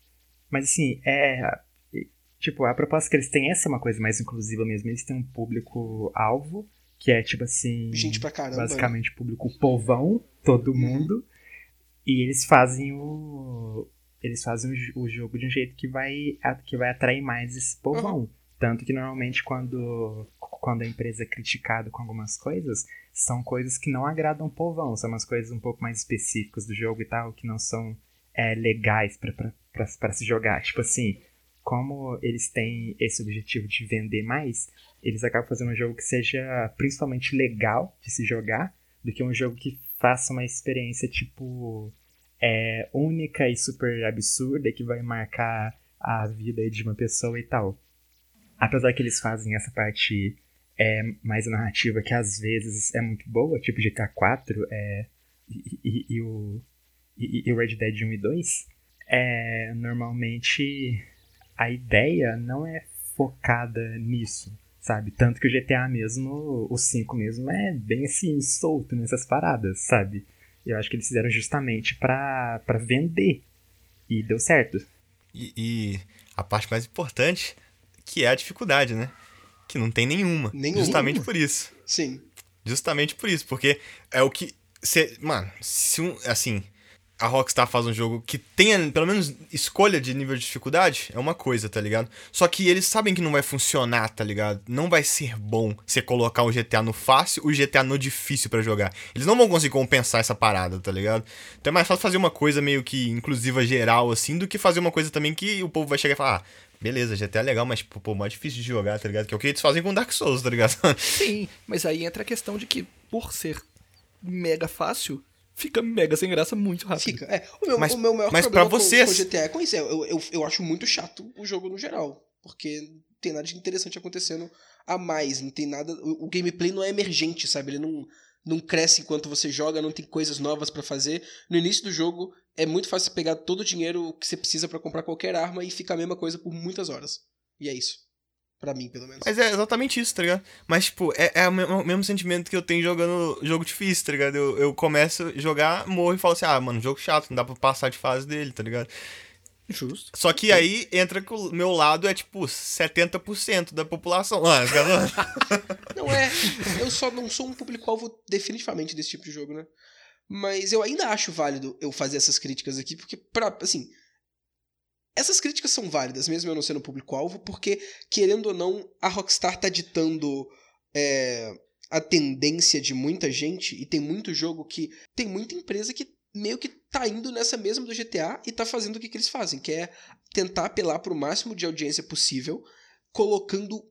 Mas assim, é. Tipo, a proposta que eles têm essa é uma coisa mais inclusiva mesmo. Eles têm um público-alvo, que é tipo assim. Gente pra caramba. Basicamente, público povão, todo uhum. mundo. E eles fazem o, eles fazem o, jogo de um jeito que vai, que vai atrair mais esse povão. Uhum. Tanto que normalmente quando, quando a empresa é criticada com algumas coisas, são coisas que não agradam o povão, são umas coisas um pouco mais específicas do jogo e tal, que não são é, legais para se jogar. Tipo assim, como eles têm esse objetivo de vender mais, eles acabam fazendo um jogo que seja principalmente legal de se jogar, do que um jogo que faça uma experiência tipo é, única e super absurda que vai marcar a vida de uma pessoa e tal. Apesar que eles fazem essa parte é, mais narrativa que às vezes é muito boa, tipo GTA 4 é, e, e, e, o, e, e o Red Dead 1 e 2, é, normalmente a ideia não é focada nisso. sabe? Tanto que o GTA mesmo, o 5 mesmo, é bem assim, solto nessas paradas, sabe? Eu acho que eles fizeram justamente pra, pra vender. E deu certo. E, e a parte mais importante, que é a dificuldade, né? Que não tem nenhuma. Nenhuma. Justamente por isso. Sim. Justamente por isso. Porque é o que. Cê, mano, se um. Assim. A Rockstar faz um jogo que tenha, pelo menos, escolha de nível de dificuldade, é uma coisa, tá ligado? Só que eles sabem que não vai funcionar, tá ligado? Não vai ser bom você colocar o GTA no fácil o GTA no difícil pra jogar. Eles não vão conseguir compensar essa parada, tá ligado? Então é mais fácil fazer uma coisa meio que inclusiva geral, assim, do que fazer uma coisa também que o povo vai chegar e falar, ah, beleza, GTA é legal, mas, pô, mais difícil de jogar, tá ligado? Que é o que eles fazem com Dark Souls, tá ligado? Sim, mas aí entra a questão de que, por ser mega fácil, fica mega sem graça muito rápido. Fica. É, o meu, Mas- o meu maior mas problema pra com- vocês- com, GTA é com isso. é, Eu, eu, eu acho muito chato o jogo no geral. Porque não tem nada de interessante acontecendo a mais. Não tem nada. O, o gameplay não é emergente, sabe? Ele não, não cresce enquanto você joga, não tem coisas novas pra fazer. No início do jogo, é muito fácil pegar todo o dinheiro que você precisa pra comprar qualquer arma e fica a mesma coisa por muitas horas. E é isso. Pra mim, pelo menos. Mas é exatamente isso, tá ligado? Mas, tipo, é, é o mesmo, mesmo sentimento que eu tenho jogando jogo difícil, tá ligado? Eu, eu começo a jogar, morro e falo assim, ah, mano, jogo chato, não dá pra passar de fase dele, tá ligado? Justo. Só que aí entra que o meu lado é, tipo, 70% da população. Ah? Não é. Eu só não sou um público-alvo definitivamente desse tipo de jogo, né? Mas eu ainda acho válido eu fazer essas críticas aqui, porque, pra, assim. Essas críticas são válidas, mesmo eu não sendo público-alvo, porque, querendo ou não, a Rockstar tá ditando é, a tendência de muita gente, e tem muito jogo que. Tem muita empresa que meio que tá indo nessa mesma do GTA e tá fazendo o que, que eles fazem, que é tentar apelar pro máximo de audiência possível, colocando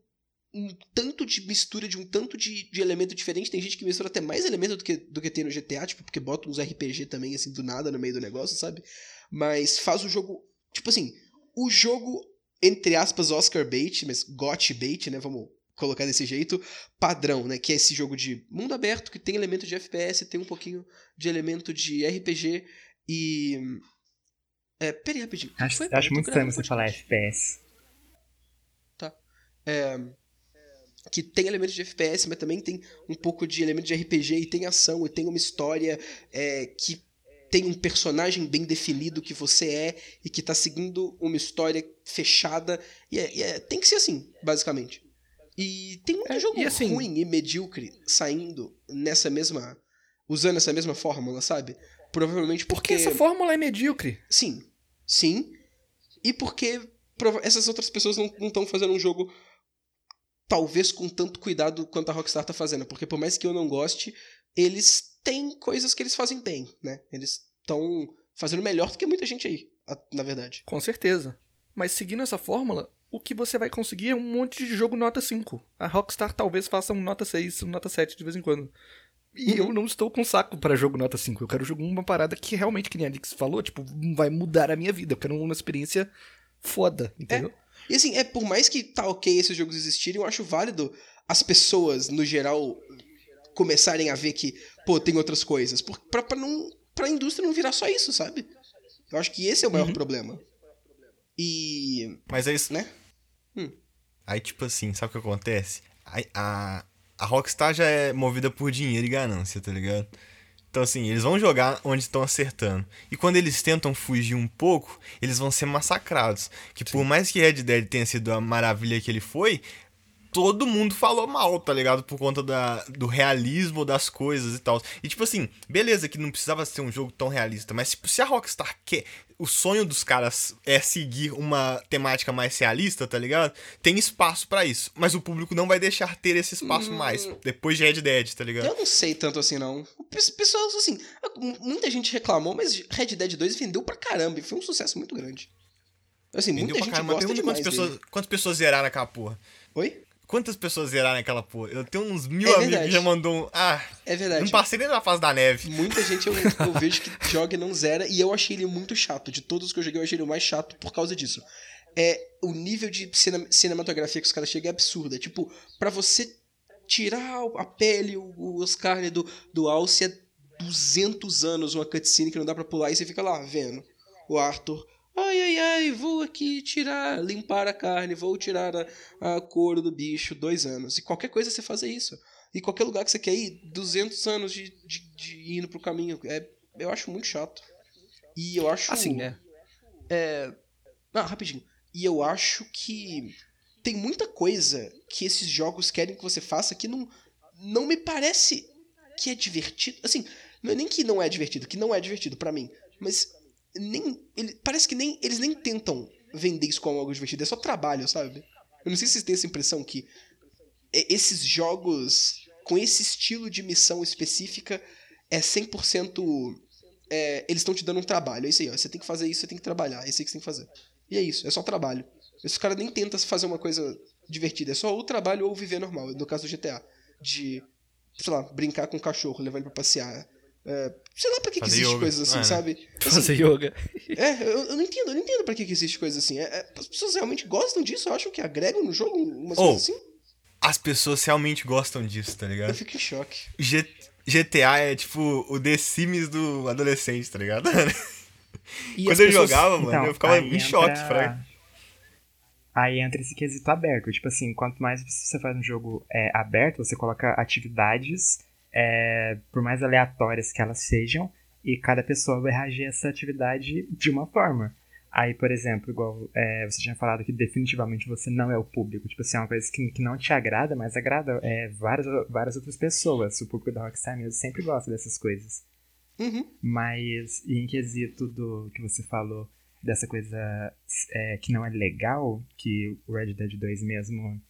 um tanto de mistura de um tanto de, de elemento diferente. Tem gente que mistura até mais elemento do que, do que tem no GTA, tipo, porque bota uns RPG também, assim, do nada no meio do negócio, sabe? Mas faz o jogo. Tipo assim, o jogo, entre aspas, Oscar bait, mas got bait, né? Vamos colocar desse jeito, padrão, né? Que é esse jogo de mundo aberto, que tem elemento de FPS, tem um pouquinho de elemento de RPG e. É, peraí rapidinho. Acho, Foi, acho muito estranho você falar FPS. É, que tem elementos de FPS, mas também tem um pouco de elemento de RPG e tem ação e tem uma história é, que tem um personagem bem definido que você é e que tá seguindo uma história fechada e, é- e é- tem que ser assim, basicamente. E tem muito É, jogo e assim- ruim e medíocre saindo nessa mesma usando essa mesma fórmula, sabe? Provavelmente Porque porque essa fórmula é medíocre. Sim, sim. E porque essas outras pessoas não estão fazendo um jogo talvez com tanto cuidado quanto a Rockstar tá fazendo. Porque por mais que eu não goste, eles têm coisas que eles fazem bem, né? Eles estão fazendo melhor do que muita gente aí, na verdade. Com certeza. Mas seguindo essa fórmula, o que você vai conseguir é um monte de jogo nota 5. A Rockstar talvez faça um nota 6, um nota 7 de vez em quando. E eu não estou com saco para jogo nota 5. Eu quero jogar uma parada que realmente, que nem a Nix falou, tipo, vai mudar a minha vida. Eu quero uma experiência foda, entendeu? E assim, é por mais que tá ok esses jogos existirem, eu acho válido as pessoas, no geral, começarem a ver que, pô, tem outras coisas. Pra, pra, não, pra indústria não virar só isso, sabe? Eu acho que esse é o maior problema. E. Mas é isso. né? Aí, tipo assim, sabe o que acontece? A, a, a Rockstar já é movida por dinheiro e ganância, tá ligado? Então, assim, eles vão jogar onde estão acertando. E quando eles tentam fugir um pouco, eles vão ser massacrados. Que por mais que Red Dead tenha sido a maravilha que ele foi, todo mundo falou mal, tá ligado? Por conta da, do realismo das coisas e tal. E tipo assim, beleza que não precisava ser um jogo tão realista, mas tipo, se a Rockstar quer. O sonho dos caras é seguir uma temática mais realista, tá ligado? Tem espaço pra isso. Mas o público não vai deixar ter esse espaço mais. Depois de Red Dead, tá ligado? Eu não sei tanto assim, não. Pessoal, assim, muita gente reclamou, mas Red Dead 2 vendeu pra caramba e foi um sucesso muito grande. Assim, Entendeu muita pra gente caramba. gosta quantas pessoas, dele. quantas pessoas zeraram aquela porra. Oi? Quantas pessoas zeraram aquela porra? Eu tenho uns mil É amigos que já mandou um. Ah, É verdade. não passei nem na fase da neve. Muita gente eu, eu vejo que joga e não zera, e eu achei ele muito chato. De todos que eu joguei, eu achei ele o mais chato por causa disso. É, o nível de cine- cinematografia que os caras chegam é absurdo. É tipo, pra você tirar a pele, o- os carnes do, do alce é 200 anos uma cutscene que não dá pra pular, e você fica lá vendo o Arthur. Ai, ai, ai, vou aqui tirar, limpar a carne, vou tirar a, a couro do bicho, dois anos. E qualquer coisa você fazer isso. E qualquer lugar que você quer ir, 200 anos de, de, de indo pro caminho. É, eu acho muito chato. E eu acho. Assim, né? É. Ah, rapidinho. E eu acho que tem muita coisa que esses jogos querem que você faça que não, não me parece que é divertido. Assim, não é nem que não é divertido, que não é divertido para mim. Mas nem. Ele, parece que nem eles nem tentam vender isso como algo divertido. É só trabalho, sabe? Eu não sei se vocês têm essa impressão que esses jogos com esse estilo de missão específica é 100%. É, eles estão te dando um trabalho. É isso aí, ó. Você tem que fazer isso, você tem que trabalhar. É isso aí que você tem que fazer. E é isso, é só trabalho. Esse cara nem tenta fazer uma coisa divertida. É só ou trabalho ou viver normal. No caso do GTA. De, sei lá, brincar com o cachorro, levar ele pra passear. É, sei lá pra que, que existe yoga. coisas assim, é, sabe? Assim, fazer yoga. É, eu, eu, não entendo, eu não entendo pra que, que existe coisa assim. É, é, as pessoas realmente gostam disso, acham que agregam no jogo umas oh, coisas assim. As pessoas realmente gostam disso, tá ligado? Eu fico em choque. G GTA é tipo o The Sims do adolescente, tá ligado? E Quando eu pessoas... jogava, mano, então, eu ficava em choque, entra... Aí entra esse quesito aberto. Tipo assim, quanto mais você faz um jogo é, aberto, você coloca atividades, é, por mais aleatórias que elas sejam, e cada pessoa vai reagir a essa atividade de uma forma. Aí, por exemplo, igual é, você tinha falado que definitivamente você não é o público. Tipo assim, é uma coisa que, que não te agrada, mas agrada é, várias, várias outras pessoas. O público da Rockstar mesmo sempre gosta dessas coisas. Uhum. Mas, em quesito do que você falou dessa coisa é, que não é legal, que o Red Dead 2 mesmo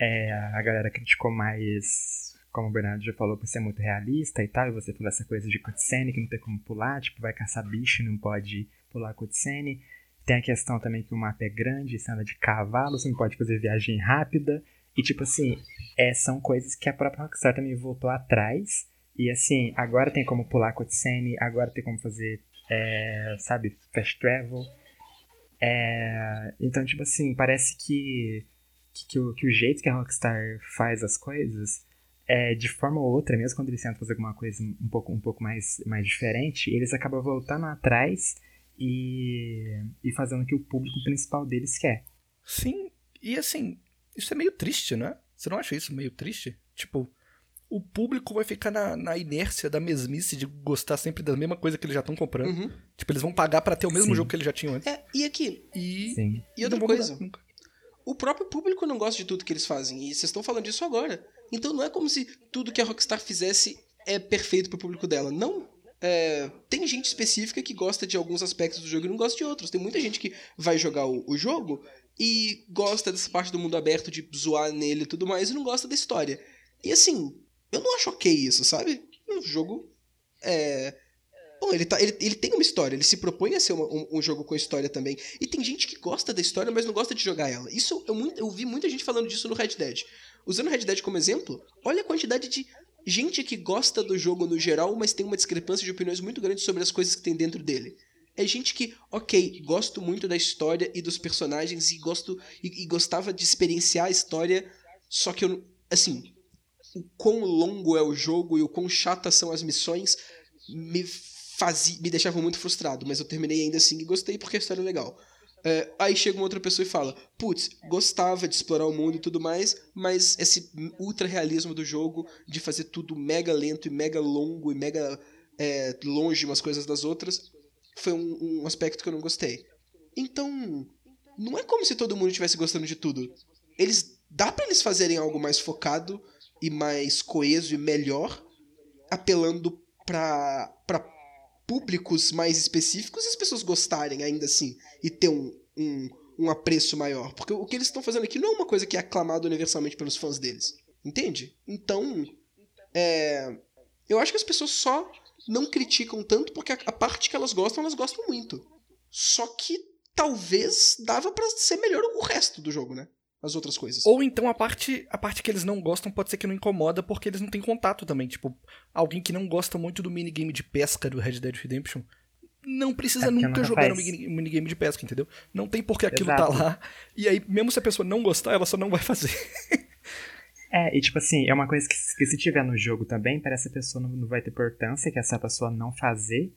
é, a galera criticou mais, como o Bernardo já falou, por ser muito realista e tal, e você falou essa coisa de cutscene que não tem como pular, tipo, vai caçar bicho não pode pular cutscene. Tem a questão também que o mapa é grande, você anda de cavalo, você não pode fazer viagem rápida. E tipo assim, é, são coisas que a própria Rockstar também voltou atrás. E assim, agora tem como pular cutscene, agora tem como fazer é, sabe, fast travel. É, então, tipo assim, parece que, que, que, o, que o jeito que a Rockstar faz as coisas é de forma ou outra, mesmo quando eles tentam fazer alguma coisa um pouco, um pouco mais, mais diferente, eles acabam voltando atrás e, e fazendo o que o público principal deles quer. Sim, e assim, isso é meio triste, né? Você não acha isso meio triste? Tipo, o público vai ficar na, na, inércia da mesmice de gostar sempre da mesma coisa que eles já estão comprando. Uhum. Tipo, eles vão pagar para ter o mesmo Sim. jogo que eles já tinham antes. É, e aqui. E, Sim. e outra coisa. O próprio público não gosta de tudo que eles fazem. E vocês estão falando disso agora. Então não é como se tudo que a Rockstar fizesse é perfeito pro público dela. Não. É, tem gente específica que gosta de alguns aspectos do jogo e não gosta de outros. Tem muita gente que vai jogar o, o jogo e gosta dessa parte do mundo aberto, de zoar nele e tudo mais, e não gosta da história. E assim, eu não acho ok isso, sabe? O jogo é. Bom, ele, tá, ele, ele tem uma história, ele se propõe a ser uma, um, um, jogo com história também. E tem gente que gosta da história, mas não gosta de jogar ela. Isso eu, eu vi muita gente falando disso no Red Dead. Usando Red Dead como exemplo, olha a quantidade de gente que gosta do jogo no geral, mas tem uma discrepância de opiniões muito grande sobre as coisas que tem dentro dele. É gente que, ok, gosto muito da história e dos personagens e gosto e, e gostava de experienciar a história, só que eu, assim, o quão longo é o jogo e o quão chatas são as missões me fazia, me deixavam muito frustrado, mas eu terminei ainda assim e gostei porque a história é legal. É, aí chega uma outra pessoa e fala: Putz, gostava de explorar o mundo e tudo mais, mas esse ultra realismo do jogo, de fazer tudo mega lento e mega longo e mega é, longe umas coisas das outras, foi um, um aspecto que eu não gostei. Então, não é como se todo mundo estivesse gostando de tudo. Eles. Dá para eles fazerem algo mais focado e mais coeso e melhor, apelando para públicos mais específicos e as pessoas gostarem ainda assim e ter um, um, um apreço maior. Porque o que eles estão fazendo aqui não é uma coisa que é aclamada universalmente pelos fãs deles. Entende? Então, é, eu acho que as pessoas só não criticam tanto porque a, a parte que elas gostam, elas gostam muito. Só que talvez dava para ser melhor o resto do jogo, né? As outras coisas. Ou então a parte, a parte que eles não gostam pode ser que não incomoda porque eles não têm contato também. Tipo, alguém que não gosta muito do minigame de pesca do Red Dead Redemption não precisa é nunca jogar no minigame de pesca, entendeu? Não tem porque aquilo tá Exato. tá lá. E aí, mesmo se a pessoa não gostar, ela só não vai fazer. é, e tipo assim, é uma coisa que, que se tiver no jogo também, parece que a pessoa não, não vai ter importância, que essa pessoa não fazer.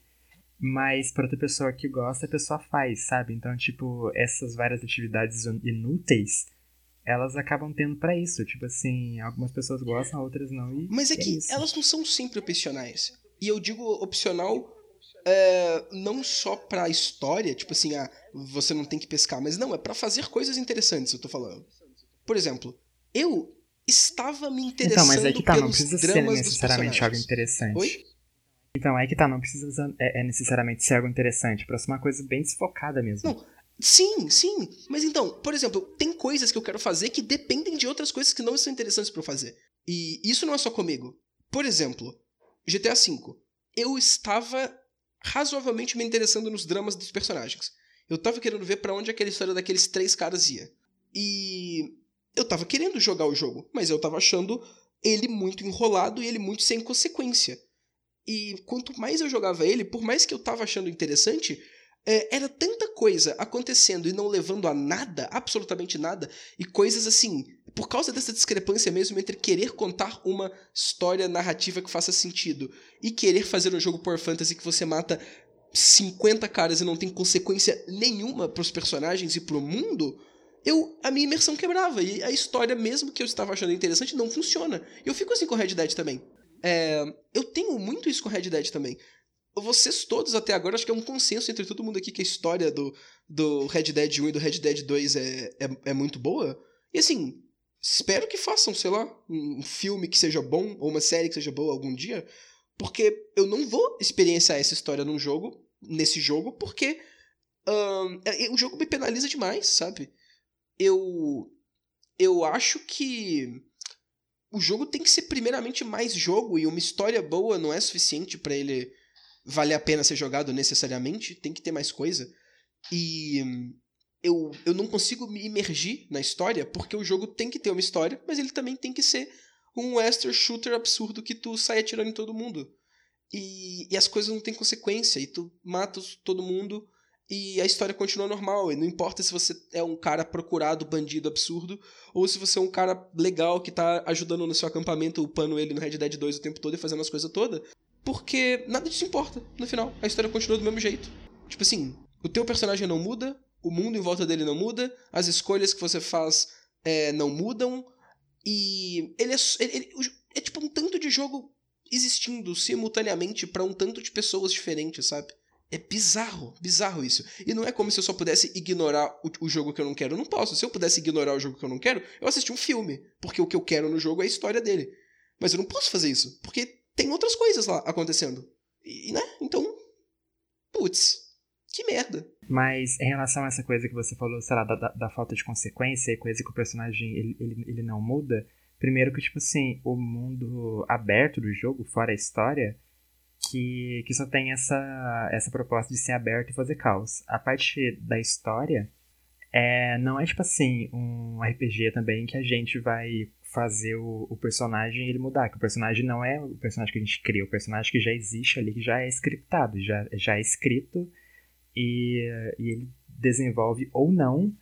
Mas pra outra pessoa que gosta, a pessoa faz, sabe? Então, tipo, essas várias atividades inúteis, elas acabam tendo pra isso. Tipo assim, algumas pessoas gostam, outras não. E Mas é é que isso. elas não são sempre opcionais. E eu digo opcional é, não só pra história, tipo assim, ah, você não tem que pescar, mas não, é pra fazer coisas interessantes, eu tô falando. Por exemplo, eu estava me interessando Então, mas é que tá, não precisa ser necessariamente algo interessante. Oi? Então, é que tá, não precisa é, é necessariamente ser algo interessante, pra ser uma coisa bem desfocada mesmo. Não, Sim, sim. Mas então, por exemplo, tem coisas que eu quero fazer que dependem de outras coisas que não são interessantes pra eu fazer. E isso não é só comigo. Por exemplo, GTA V. Eu estava razoavelmente me interessando nos dramas dos personagens. Eu tava querendo ver pra onde aquela história daqueles três caras ia. E eu tava querendo jogar o jogo, mas eu tava achando ele muito enrolado e ele muito sem consequência. E quanto mais eu jogava ele, por mais que eu tava achando interessante, era tanta coisa acontecendo e não levando a nada, absolutamente nada, e coisas assim, por causa dessa discrepância mesmo entre querer contar uma história narrativa que faça sentido e querer fazer um jogo por fantasy que você mata 50 caras e não tem consequência nenhuma pros personagens e pro mundo, eu a minha imersão quebrava e a história mesmo que eu estava achando interessante não funciona. Eu fico assim com Red Dead também. É, eu tenho muito isso com Red Dead também. Vocês todos até agora, acho que é um consenso entre todo mundo aqui que a história do, do Red Dead 1 e do Red Dead 2 é, é, é muito boa. E assim, espero que façam, sei lá, um filme que seja bom, ou uma série que seja boa algum dia, porque eu não vou experienciar essa história num jogo, nesse jogo, porque ahn, é- o jogo me penaliza demais, sabe? Eu. Eu acho que o jogo tem que ser primeiramente mais jogo e uma história boa não é suficiente pra ele valer a pena ser jogado necessariamente, tem que ter mais coisa. E eu, eu não consigo me imergir na história porque o jogo tem que ter uma história, mas ele também tem que ser um western shooter absurdo que tu sai atirando em todo mundo. E, e as coisas não têm consequência, e tu mata todo mundo e a história continua normal. E não importa se você é um cara procurado, bandido absurdo, ou se você é um cara legal que tá ajudando no seu acampamento, upando ele no Red Dead 2 o tempo todo e fazendo as coisas todas. Porque nada disso importa no final. A história continua do mesmo jeito. Tipo assim, o teu personagem não muda, o mundo em volta dele não muda, as escolhas que você faz é, não mudam, e ele é, ele- ele- é tipo um tanto de jogo existindo simultaneamente pra um tanto de pessoas diferentes, sabe? É bizarro, bizarro isso. E não é como se eu só pudesse ignorar o, o jogo que eu não quero. Eu não posso. Se eu pudesse ignorar o jogo que eu não quero, eu assisti um filme. Porque o que eu quero no jogo é a história dele. Mas eu não posso fazer isso. Porque tem outras coisas lá acontecendo. E, né? Então. Putz. Que merda. Mas em relação a essa coisa que você falou, sei lá, da, da- da falta de consequência e coisa que o personagem ele, ele, ele não muda, primeiro que, tipo assim, o mundo aberto do jogo, fora a história, que, que só tem essa, essa proposta de ser aberto e fazer caos. A parte da história é, não é, tipo assim, um RPG também que a gente vai fazer o, o personagem ele mudar, que o personagem não é o personagem que a gente cria, o personagem que já existe ali, que já é scriptado, já, já é escrito e, e ele desenvolve ou não,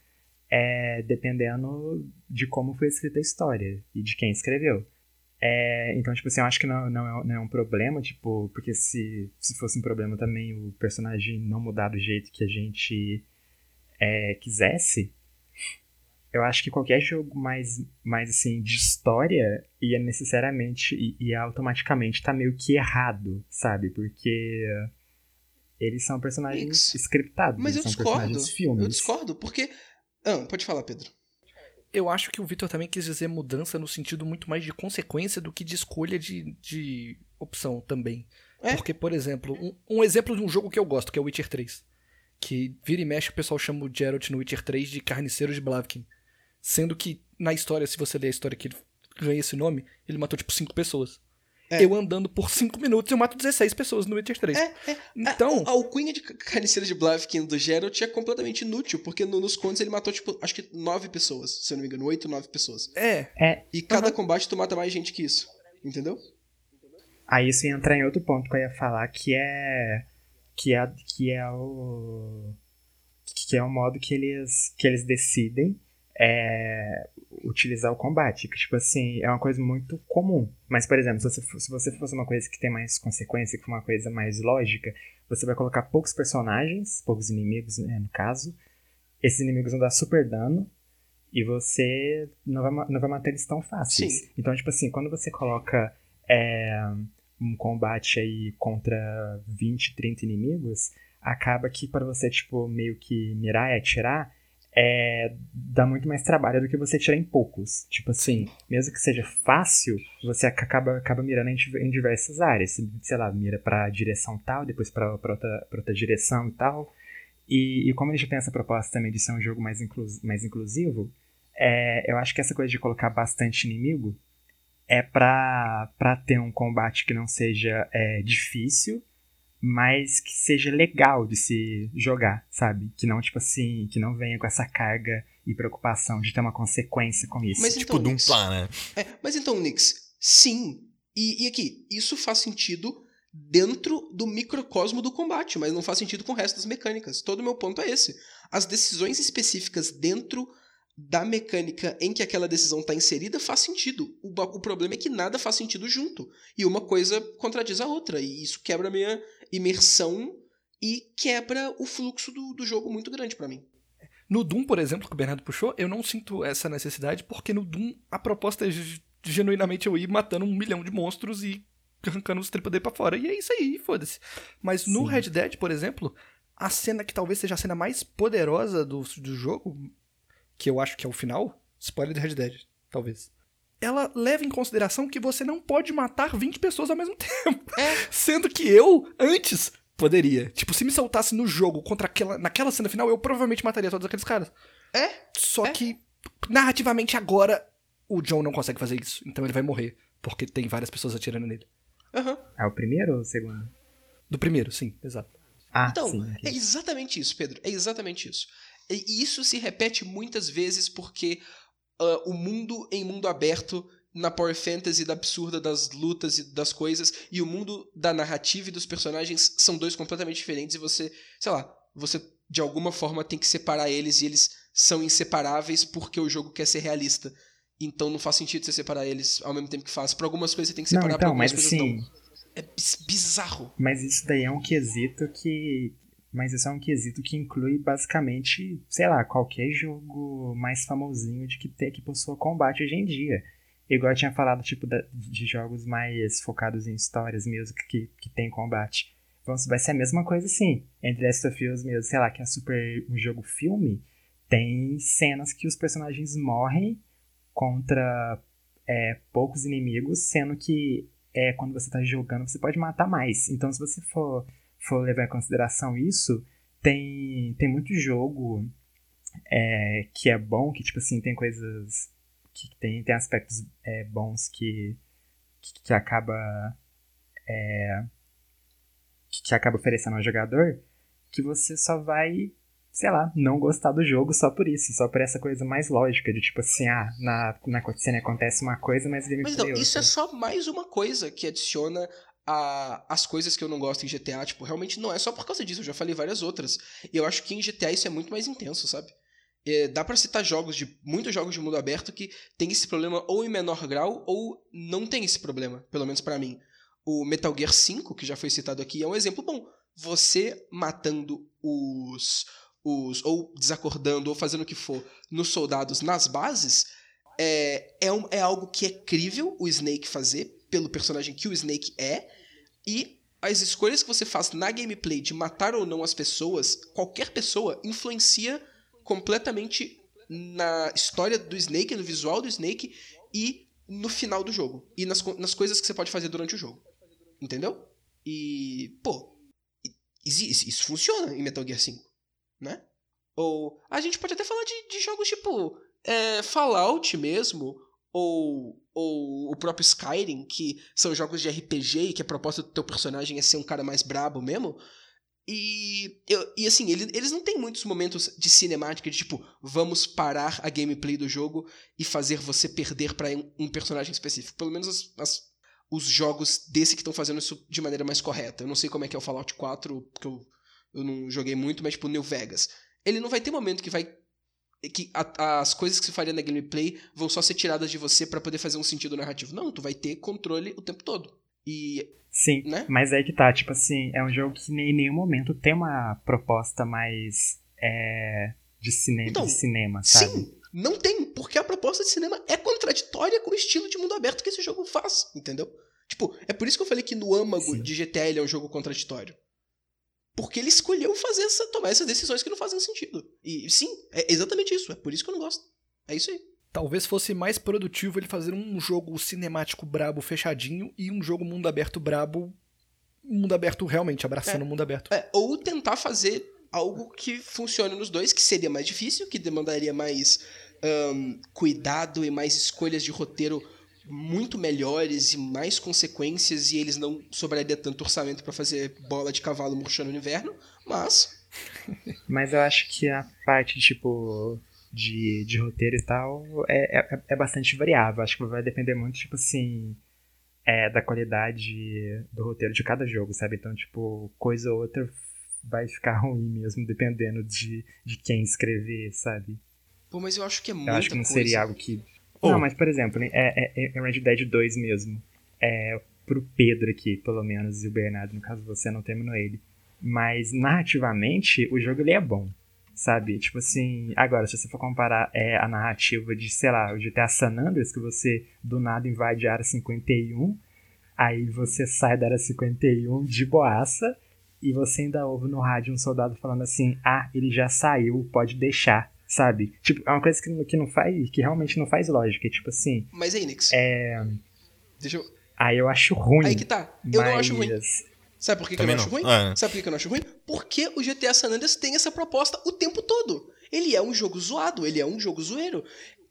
é, dependendo de como foi escrita a história e de quem escreveu. É, então, tipo assim, eu acho que não, não, é, não é um problema, tipo, porque se, se fosse um problema também o personagem não mudar do jeito que a gente é, quisesse, eu acho que qualquer jogo mais, mais assim, de história ia necessariamente, e ia automaticamente tá meio que errado, sabe? Porque eles são personagens Mix. scriptados, Mas eu discordo. Eu discordo, porque. Ah, pode falar, Pedro. Eu acho que o Victor também quis dizer mudança no sentido muito mais de consequência do que de escolha de, de opção também. É. Porque, por exemplo, um, um exemplo de um jogo que eu gosto, que é o Witcher 3. Que vira e mexe o pessoal chama o Geralt no Witcher 3 de Carniceiro de Blavkin. Sendo que, na história, se você ler a história que ele ganha esse nome, ele matou tipo 5 pessoas. É. Eu andando por 5 minutos eu mato 16 pessoas no Witcher 3. É, é. Então- A, a alcunha de carniceiro de Blavkin do Geralt é completamente inútil, porque no- nos contos ele matou, tipo, acho que nove pessoas, se eu não me engano, oito, nove pessoas. É, É, E cada combate tu mata mais gente que isso. Entendeu? Aí isso ia entrar em outro ponto que eu ia falar, que é. Que é, que é o. Que é o modo que eles, que eles decidem é utilizar o combate, que tipo assim, é uma coisa muito comum. Mas, por exemplo, se você, se você fosse uma coisa que tem mais consequência, que for uma coisa mais lógica, você vai colocar poucos personagens, poucos inimigos, né, no caso. Esses inimigos vão dar super dano e você não vai, não vai matar eles tão fáceis. Sim. Então, tipo assim, quando você coloca é, um combate aí contra 20, 30 inimigos, acaba que para você, tipo, meio que mirar e atirar, é, dá muito mais trabalho do que você tirar em poucos. Tipo assim, mesmo que seja fácil, você ac- acaba, acaba mirando em, em diversas áreas. Sei lá, mira pra direção tal, depois pra, pra, outra, pra outra direção e tal. E, e como ele já tem essa proposta também de ser um jogo mais, inclus, mais inclusivo, é, eu acho que essa coisa de colocar bastante inimigo é pra, pra ter um combate que não seja é, difícil, mas que seja legal de se jogar, sabe? Que não, tipo assim, que não venha com essa carga e preocupação de ter uma consequência com isso. Mas Tipo então, Doom né? É, mas então, Nix, sim. E, e aqui, isso faz sentido dentro do microcosmo do combate, mas não faz sentido com o resto das mecânicas. Todo o meu ponto é esse. As decisões específicas dentro da mecânica em que aquela decisão está inserida faz sentido. O, o problema é que nada faz sentido junto. E uma coisa contradiz a outra. E isso quebra a minha imersão e quebra o fluxo do, do jogo muito grande pra mim. No Doom, por exemplo, que o Bernardo puxou, eu não sinto essa necessidade, porque no Doom a proposta é ge- genuinamente eu ir matando um milhão de monstros e arrancando os tripa pra fora. E é isso aí, foda-se. Mas no Sim. Red Dead, por exemplo, a cena que talvez seja a cena mais poderosa do, do jogo, que eu acho que é o final, spoiler de Red Dead, talvez. Ela leva em consideração que você não pode matar 20 pessoas ao mesmo tempo. É. Sendo que eu, antes, poderia. Tipo, se me soltasse no jogo contra aquela, naquela cena final, eu provavelmente mataria todos aqueles caras. É? Só É. que, narrativamente, agora, o John não consegue fazer isso. Então ele vai morrer. Porque tem várias pessoas atirando nele. Aham. É o primeiro ou o segundo? Do primeiro, sim, exato. Ah, Então, sim. é exatamente isso, Pedro. É exatamente isso. E isso se repete muitas vezes porque ah, o mundo em mundo aberto, na Power Fantasy da absurda das lutas e das coisas, e o mundo da narrativa e dos personagens são dois completamente diferentes e você, sei lá, você de alguma forma tem que separar eles e eles são inseparáveis porque o jogo quer ser realista. Então não faz sentido você separar eles ao mesmo tempo que faz. Para algumas coisas você tem que Não, separar, pra então, algumas mas coisas assim, não. É bizarro. Mas isso daí é um quesito que. Mas isso é um quesito que inclui basicamente, sei lá, qualquer jogo mais famosinho de que, ter, que possua combate hoje em dia. Igual eu tinha falado, tipo, da- de jogos mais focados em histórias mesmo, que, que tem combate. Então vai ser a mesma coisa assim. Entre Last of Us mesmo, sei lá, que é super um jogo filme, tem cenas que os personagens morrem contra é, poucos inimigos, sendo que é, quando você tá jogando, você pode matar mais. Então, se você for, for levar em consideração isso, tem, tem muito jogo é, que é bom, que, tipo assim, tem coisas... que tem, tem aspectos é, bons que, que, que acaba... é, que, que acaba oferecendo ao jogador, que você só vai, sei lá, não gostar do jogo só por isso, só por essa coisa mais lógica, de tipo assim, ah, na, na cutscene acontece uma coisa, mas ele me Mas então, isso é só mais uma coisa que adiciona a, as coisas que eu não gosto em GTA. Tipo, realmente não é só por causa disso, eu já falei várias outras. E eu acho que em GTA isso é muito mais intenso, sabe? É, dá pra citar jogos de. muitos jogos de mundo aberto que tem esse problema ou em menor grau ou não tem esse problema, pelo menos pra mim. O Metal Gear 5, que já foi citado aqui, é um exemplo bom. Você matando os. os ou desacordando, ou fazendo o que for, nos soldados nas bases, é, é, um- é algo que é crível o Snake fazer, pelo personagem que o Snake é, e as escolhas que você faz na gameplay de matar ou não as pessoas, qualquer pessoa, influencia completamente na história do Snake, no visual do Snake e no final do jogo. E nas, nas coisas que você pode fazer durante o jogo. Entendeu? E, pô, isso, isso funciona em Metal Gear 5, né? Ou a gente pode até falar de, de jogos tipo é, Fallout mesmo, ou, ou o próprio Skyrim, que são jogos de RPG e que a proposta do teu personagem é ser um cara mais brabo mesmo. E, eu, e assim, ele- eles não têm muitos momentos de cinemática de tipo, vamos parar a gameplay do jogo e fazer você perder pra um, um personagem específico. Pelo menos as- as- os jogos desse que estão fazendo isso de maneira mais correta. Eu não sei como é que é o Fallout 4, porque eu, eu não joguei muito, mas tipo, New Vegas. Ele não vai ter momento que vai que a- as coisas que se faria na gameplay vão só ser tiradas de você pra poder fazer um sentido narrativo. Não, tu vai ter controle o tempo todo. E, Sim, né? mas aí que tá, tipo assim, é um jogo que em nenhum momento tem uma proposta mais é, de, cine Então, de cinema, sabe? Sim, não tem, porque a proposta de cinema é contraditória com o estilo de mundo aberto que esse jogo faz, entendeu? Tipo, é por isso que eu falei que no âmago Sim. de GTA ele é um jogo contraditório. Porque ele escolheu fazer essa, tomar essas decisões que não fazem sentido. E sim, é exatamente isso. É por isso que eu não gosto. É isso aí. Talvez fosse mais produtivo ele fazer um jogo cinemático brabo fechadinho e um jogo mundo aberto brabo. Mundo aberto realmente, abraçando o mundo aberto. É, ou tentar fazer algo que funcione nos dois, que seria mais difícil, que demandaria mais ahn, cuidado e mais escolhas de roteiro muito melhores e mais consequências, e eles não sobraria tanto orçamento pra fazer bola de cavalo murchando no inverno, mas. Mas eu acho que a parte, tipo, de, de roteiro e tal é, é, é bastante variável. Acho que vai depender muito, tipo assim, é, da qualidade do roteiro de cada jogo, sabe? Então, tipo, coisa ou outra vai ficar ruim mesmo, dependendo de, de quem escrever, sabe? Pô, mas eu acho que é Eu muita acho que não coisa. seria algo que. Oh. Não, mas por exemplo, é, é, é Red Dead 2 mesmo. É pro Pedro aqui, pelo menos, e o Bernardo, no caso você não terminou ele. Mas narrativamente, o jogo ele é bom. Sabe? Tipo assim, agora, se você for comparar é, a narrativa de, sei lá, o GTA San Andreas, que você do nada invade a área 51, aí você sai da área 51 de boaça, e você ainda ouve no rádio um soldado falando assim: ah, ele já saiu, pode deixar. Sabe? Tipo, é uma coisa que, não- que não faz, que realmente não faz lógica. Tipo assim, Mas aí, Nix. é. Deixa eu. Aí eu acho ruim. Aí que tá. Eu não acho ruim. mas- Sabe por que, que eu Também não acho não. ruim? Ah. Sabe por que que eu não acho ruim? Porque o GTA San Andreas tem essa proposta o tempo todo. Ele é um jogo zoado, ele é um jogo zoeiro.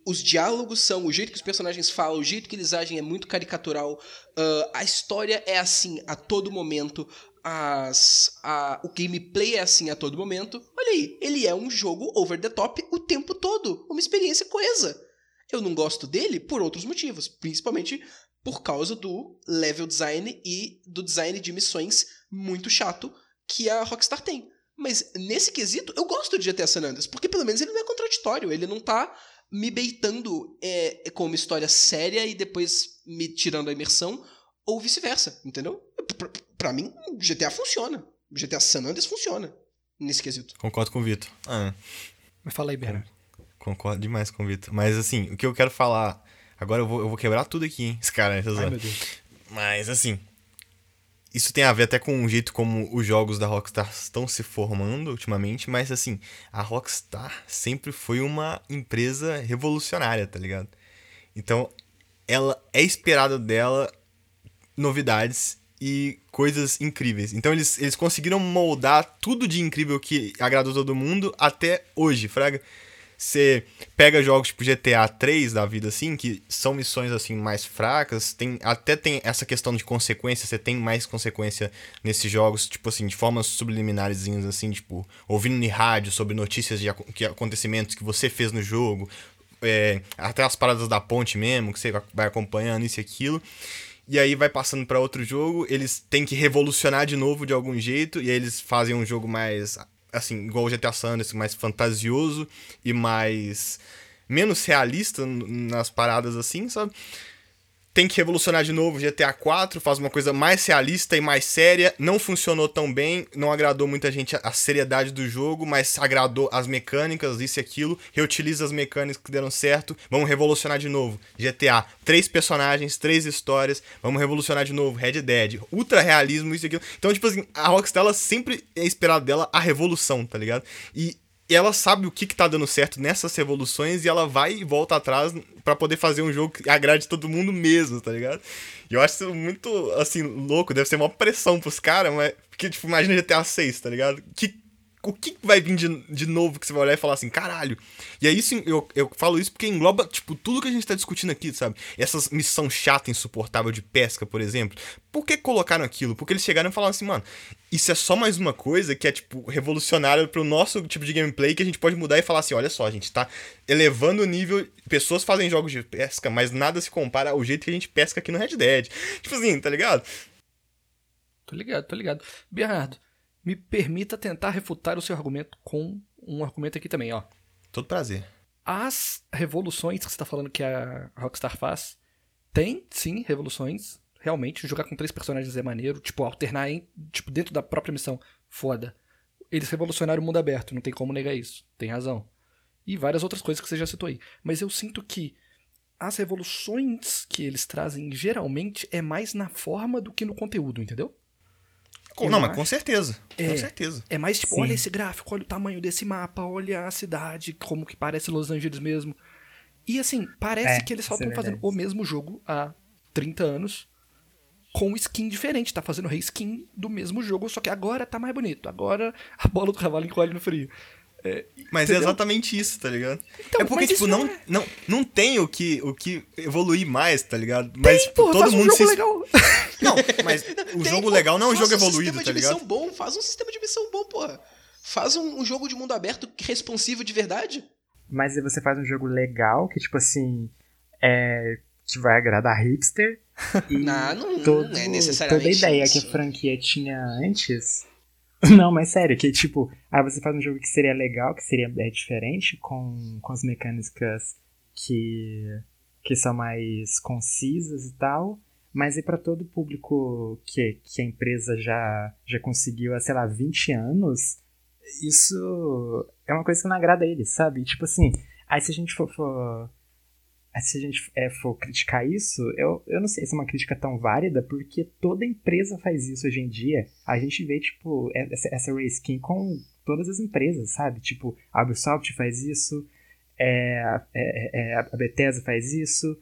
Os diálogos são, o jeito que os personagens falam, o jeito que eles agem é muito caricatural. Ah, a história é assim a todo momento. As, a- o gameplay é assim a todo momento. Olha aí, ele é um jogo over the top o tempo todo. Uma experiência coesa. Eu não gosto dele por outros motivos, principalmente por causa do level design e do design de missões muito chato que a Rockstar tem. Mas nesse quesito, eu gosto de GTA San Andreas, porque pelo menos ele não é contraditório, ele não tá me beitando é, com uma história séria e depois me tirando a imersão, ou vice-versa, entendeu? Pra, pra mim, GTA funciona. GTA San Andreas funciona nesse quesito. Concordo com o Vitor. Ah, Mas fala aí, Bernardo. concordo demais com o Vitor. Mas assim, o que eu quero falar. Agora eu vou, eu vou quebrar tudo aqui, hein? Esse cara, essa Ai, zona. meu Deus. Mas assim. Isso tem a ver até com o jeito como os jogos da Rockstar estão se formando ultimamente, mas assim, a Rockstar sempre foi uma empresa revolucionária, tá ligado? Então, ela é esperada dela novidades e coisas incríveis. Então eles, eles conseguiram moldar tudo de incrível que agradou todo mundo até hoje, fraga. Você pega jogos tipo GTA 3 da vida assim, que são missões assim mais fracas, tem até tem essa questão de consequência, você tem mais consequência nesses jogos, tipo assim, de formas subliminares assim, tipo, ouvindo em rádio sobre notícias de que acontecimentos que você fez no jogo, é, até as paradas da ponte mesmo, que você vai acompanhando isso e aquilo. E aí vai passando pra outro jogo, eles têm que revolucionar de novo de algum jeito, e aí eles fazem um jogo mais, assim, igual o GTA San Andreas, mais fantasioso e mais... menos realista nas paradas assim, sabe? Tem que revolucionar de novo GTA 4, faz uma coisa mais realista e mais séria. Não funcionou tão bem, não agradou muita gente a- a seriedade do jogo, mas agradou as mecânicas, isso e aquilo. Reutiliza as mecânicas que deram certo. Vamos revolucionar de novo. GTA, três personagens, três histórias. Vamos revolucionar de novo. Red Dead, ultra realismo, isso e aquilo. Então, tipo assim, a Rockstar ela sempre é esperado dela a revolução, tá ligado? E e ela sabe o que, que tá dando certo nessas revoluções e ela vai e volta atrás pra poder fazer um jogo que agrade todo mundo mesmo, tá ligado? E eu acho isso muito, assim, louco. Deve ser uma pressão pros caras, mas. Porque, tipo, imagina GTA 6, tá ligado? Que, o que vai vir de, de novo que você vai olhar e falar assim, caralho? E é isso, eu, eu falo isso porque engloba, tipo, tudo que a gente tá discutindo aqui, sabe? Essas missão chata, insuportável de pesca, por exemplo. Por que colocaram aquilo? Porque eles chegaram e falaram assim, mano, isso é só mais uma coisa que é, tipo, revolucionária pro nosso tipo de gameplay que a gente pode mudar e falar assim, olha só, a gente tá elevando o nível. Pessoas fazem jogos de pesca, mas nada se compara ao jeito que a gente pesca aqui no Red Dead. Tipo assim, tá ligado? Tô ligado, tô ligado. Bernardo, me permita tentar refutar o seu argumento com um argumento aqui também, ó. Todo prazer. As revoluções que você tá falando que a Rockstar faz, tem, sim, revoluções. Realmente, jogar com três personagens é maneiro. Tipo, alternar em, tipo, dentro da própria missão. Foda. Eles revolucionaram o mundo aberto, não tem como negar isso. Tem razão. E várias outras coisas que você já citou aí. Mas eu sinto que as revoluções que eles trazem, geralmente, é mais na forma do que no conteúdo, entendeu? Com- não, mas com certeza. É. Com certeza. É mais tipo, Sim. olha esse gráfico, olha o tamanho desse mapa, olha a cidade, como que parece Los Angeles mesmo. E assim, parece É, que eles só isso é estão fazendo o mesmo jogo há 30 anos com skin diferente, tá fazendo reskin do mesmo jogo, só que agora tá mais bonito. Agora a bola do cavalo encolhe no frio. Mas é Entendeu? exatamente isso, tá ligado? Então, é porque, mas tipo, não, não é- não, não tem o que, o que evoluir mais, tá ligado? Mas, Tem, tipo, porra, todo faz um mundo jogo se. legal. Não, mas o Tem, jogo pô, legal não é um faz jogo evoluído, sistema tá de ligado? missão bom, faz um sistema de missão bom, porra. Faz um, um jogo de mundo aberto responsivo de verdade. Mas aí você faz um jogo legal, que tipo assim, é, que vai agradar hipster. E Não, não- não todo, é necessariamente Toda a ideia isso. que a franquia tinha antes. Não, mas sério, que tipo, aí você faz um jogo que seria legal, que seria é, diferente, com, com as mecânicas que, que são mais concisas e tal. Mas e para todo público que, que a empresa já, já conseguiu há, sei lá, 20 anos, isso é uma coisa que não agrada a eles, sabe? Tipo assim, aí se a gente for. for se a gente é, for criticar isso, eu, eu não sei se é uma crítica tão válida, porque toda empresa faz isso hoje em dia. A gente vê, tipo, essa, essa reskin com todas as empresas, sabe? Tipo, a Ubisoft faz isso, é, é, é, a Bethesda faz isso,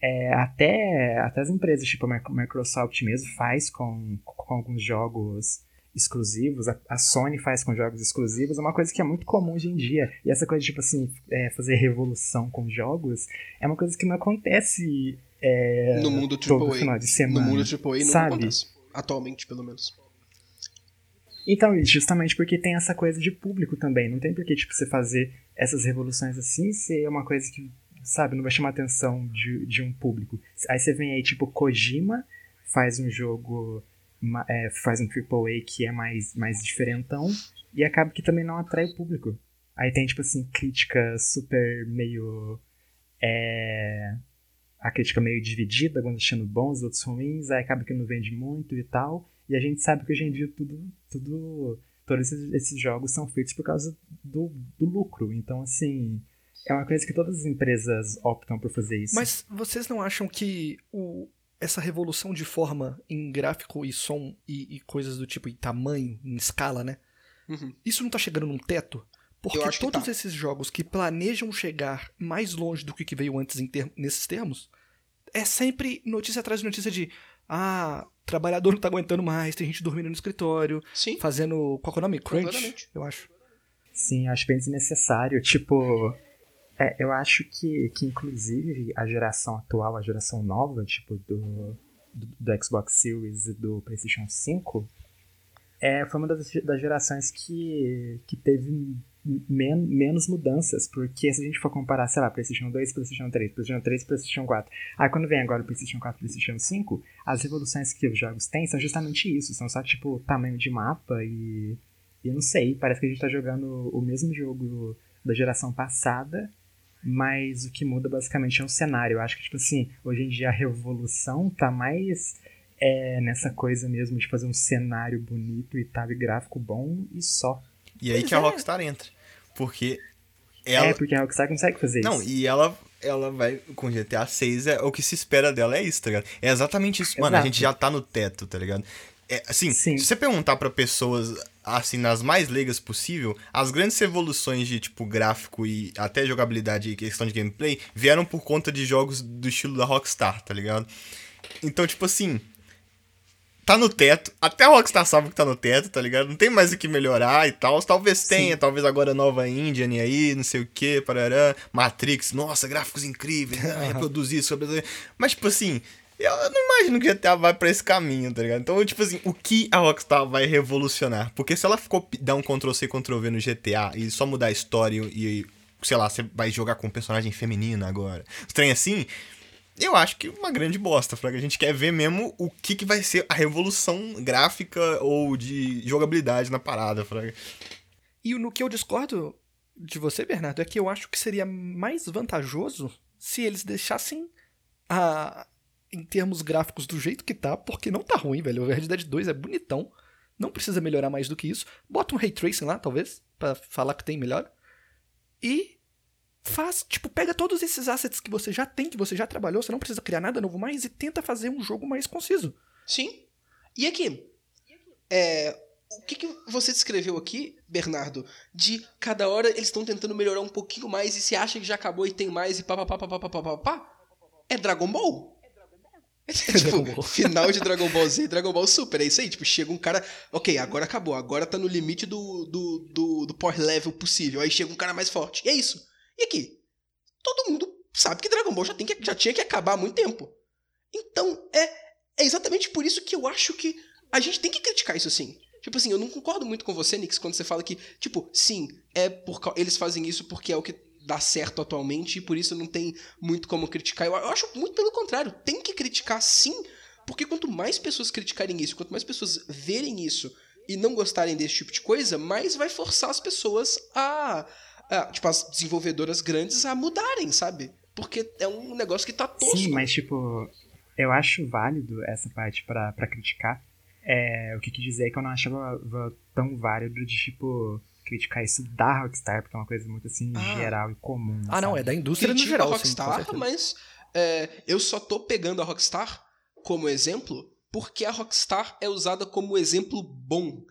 é, até, até as empresas, tipo a Microsoft mesmo, faz com, com alguns jogos exclusivos, a, a Sony faz com jogos exclusivos, é uma coisa que é muito comum hoje em dia. E essa coisa, tipo assim, é, fazer revolução com jogos é uma coisa que não acontece é, no mundo todo AAA. final de No semana. mundo AAA não sabe? acontece. Atualmente, pelo menos. Então, justamente porque tem essa coisa de público também. Não tem por que, tipo, você fazer essas revoluções assim ser uma coisa que, sabe, não vai chamar a atenção de, de um público. Aí você vem aí, tipo, Kojima faz um jogo, é, faz um AAA que é mais, mais diferentão e acaba que também não atrai o público. Aí tem, tipo assim, crítica super meio. É, a crítica meio dividida, alguns achando bons, outros ruins, aí acaba que não vende muito e tal. E a gente sabe que hoje em dia tudo, tudo todos esses, esses jogos são feitos por causa do, do lucro. Então, assim, é uma coisa que todas as empresas optam por fazer isso. Mas vocês não acham que o, essa revolução de forma em gráfico e som e, e coisas do tipo, em tamanho, em escala, né? Uhum. Isso não tá chegando num teto? Porque todos tá. esses jogos que planejam chegar mais longe do que que veio antes em ter- nesses termos, é sempre notícia atrás de notícia de ah, trabalhador não tá aguentando mais, tem gente dormindo no escritório, Sim. fazendo. Qual é o nome? Crunch, eu acho. Sim, acho bem desnecessário. Tipo, é, eu acho que, que inclusive a geração atual, a geração nova, tipo, do, do, do Xbox Series e do PlayStation 5, é, foi uma das, das gerações que, que teve men, menos mudanças. Porque se a gente for comparar, sei lá, PlayStation 2, PlayStation 3, PlayStation 3, PlayStation 4. Aí quando vem agora o PlayStation 4 PlayStation 5, as revoluções que os jogos têm são justamente isso. São só, tipo, tamanho de mapa e. E não sei, parece que a gente tá jogando o mesmo jogo da geração passada, mas o que muda basicamente é o cenário. Eu acho que, tipo assim, hoje em dia a revolução tá mais é, nessa coisa mesmo de fazer um cenário bonito e tal, e gráfico bom e só. E aí Pois que a é. Rockstar entra. Porque ela. É, porque a Rockstar consegue fazer Não, isso. e ela, ela vai com GTA 6, é, o que se espera dela é isso, tá ligado? É exatamente isso. Mano, a Exato. gente já tá no teto, tá ligado? É, assim, Sim. se você perguntar pra pessoas, assim, nas mais leigas possível, as grandes revoluções de, tipo, gráfico e até jogabilidade e questão de gameplay vieram por conta de jogos do estilo da Rockstar, tá ligado? Então, tipo assim, tá no teto. Até a Rockstar sabe que tá no teto, tá ligado? Não tem mais o que melhorar e tal. Talvez tenha, talvez agora nova Indian aí, não sei o que, parará. Matrix, nossa, gráficos incríveis, ah, reproduzir isso. reproduzir. Mas, tipo assim, eu não imagino que GTA vai pra esse caminho, tá ligado? Então, tipo assim, o que a Rockstar vai revolucionar? Porque se ela ficou dar um Ctrl-C, Ctrl-V no GTA e só mudar a história e, sei lá, você vai jogar com um personagem feminino agora, trem assim, eu acho que uma grande bosta, Fraga. A gente quer ver mesmo o que, que vai ser a revolução gráfica ou de jogabilidade na parada, Fraga. E no que eu discordo de você, Bernardo, é que eu acho que seria mais vantajoso se eles deixassem a em termos gráficos do jeito que tá, porque não tá ruim, velho. O Red Dead 2 é bonitão. Não precisa melhorar mais do que isso. Bota um ray tracing lá, talvez, para falar que tem melhor. E faz, tipo, pega todos esses assets que você já tem, que você já trabalhou, você não precisa criar nada novo mais e tenta fazer um jogo mais conciso. Sim. E aqui, é, o que, que você descreveu aqui, Bernardo, de cada hora eles estão tentando melhorar um pouquinho mais e se acha que já acabou e tem mais e pá, pá, pá, pá, pá, pá, pá, pá, é Dragon Ball. Tipo, final de Dragon Ball Z e Dragon Ball Super, é isso aí. Tipo, chega um cara, ok, agora acabou, agora tá no limite do, do, do, do power level possível. Aí chega um cara mais forte. E é isso. E aqui? Todo mundo sabe que Dragon Ball já, tem que, já tinha que acabar há muito tempo. Então, é, é exatamente por isso que eu acho que a gente tem que criticar isso sim. Tipo assim, eu não concordo muito com você, Nix, quando você fala que, tipo, sim, é por eles fazem isso porque é o que dá certo atualmente e por isso não tem muito como criticar. Eu, eu acho muito pelo contrário, tem que criticar sim, porque quanto mais pessoas criticarem isso, quanto mais pessoas verem isso e não gostarem desse tipo de coisa, mais vai forçar as pessoas a, a tipo, as desenvolvedoras grandes a mudarem, sabe? Porque é um negócio que tá tosco. Sim, mas tipo, eu acho válido essa parte pra criticar. É, o que quis dizer é que eu não achava tão válido de, tipo, criticar isso da Rockstar, porque é uma coisa muito assim, Ah. geral e comum. Ah, não, sabe? é da indústria no geral, a sim, Rockstar, certeza. mas é, eu só tô pegando a Rockstar como exemplo porque a Rockstar é usada como exemplo bom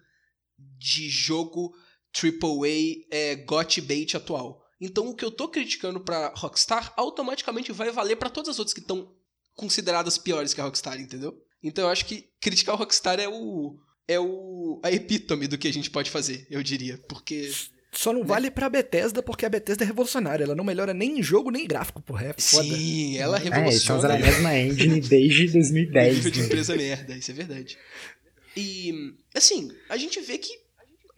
de jogo AAA é, got bait atual. Então o que eu tô criticando pra Rockstar automaticamente vai valer pra todas as outras que estão consideradas piores que a Rockstar, entendeu? Então eu acho que criticar a Rockstar é o é o a epítome do que a gente pode fazer, eu diria, porque Só não vale pra Bethesda porque a Bethesda é revolucionária. Ela não melhora nem em jogo nem em gráfico, porra. É foda. sim, ela É, eles estão usando revoluciona a mesma engine desde 2010. nível de né? empresa merda, isso é verdade. E, assim, a gente vê que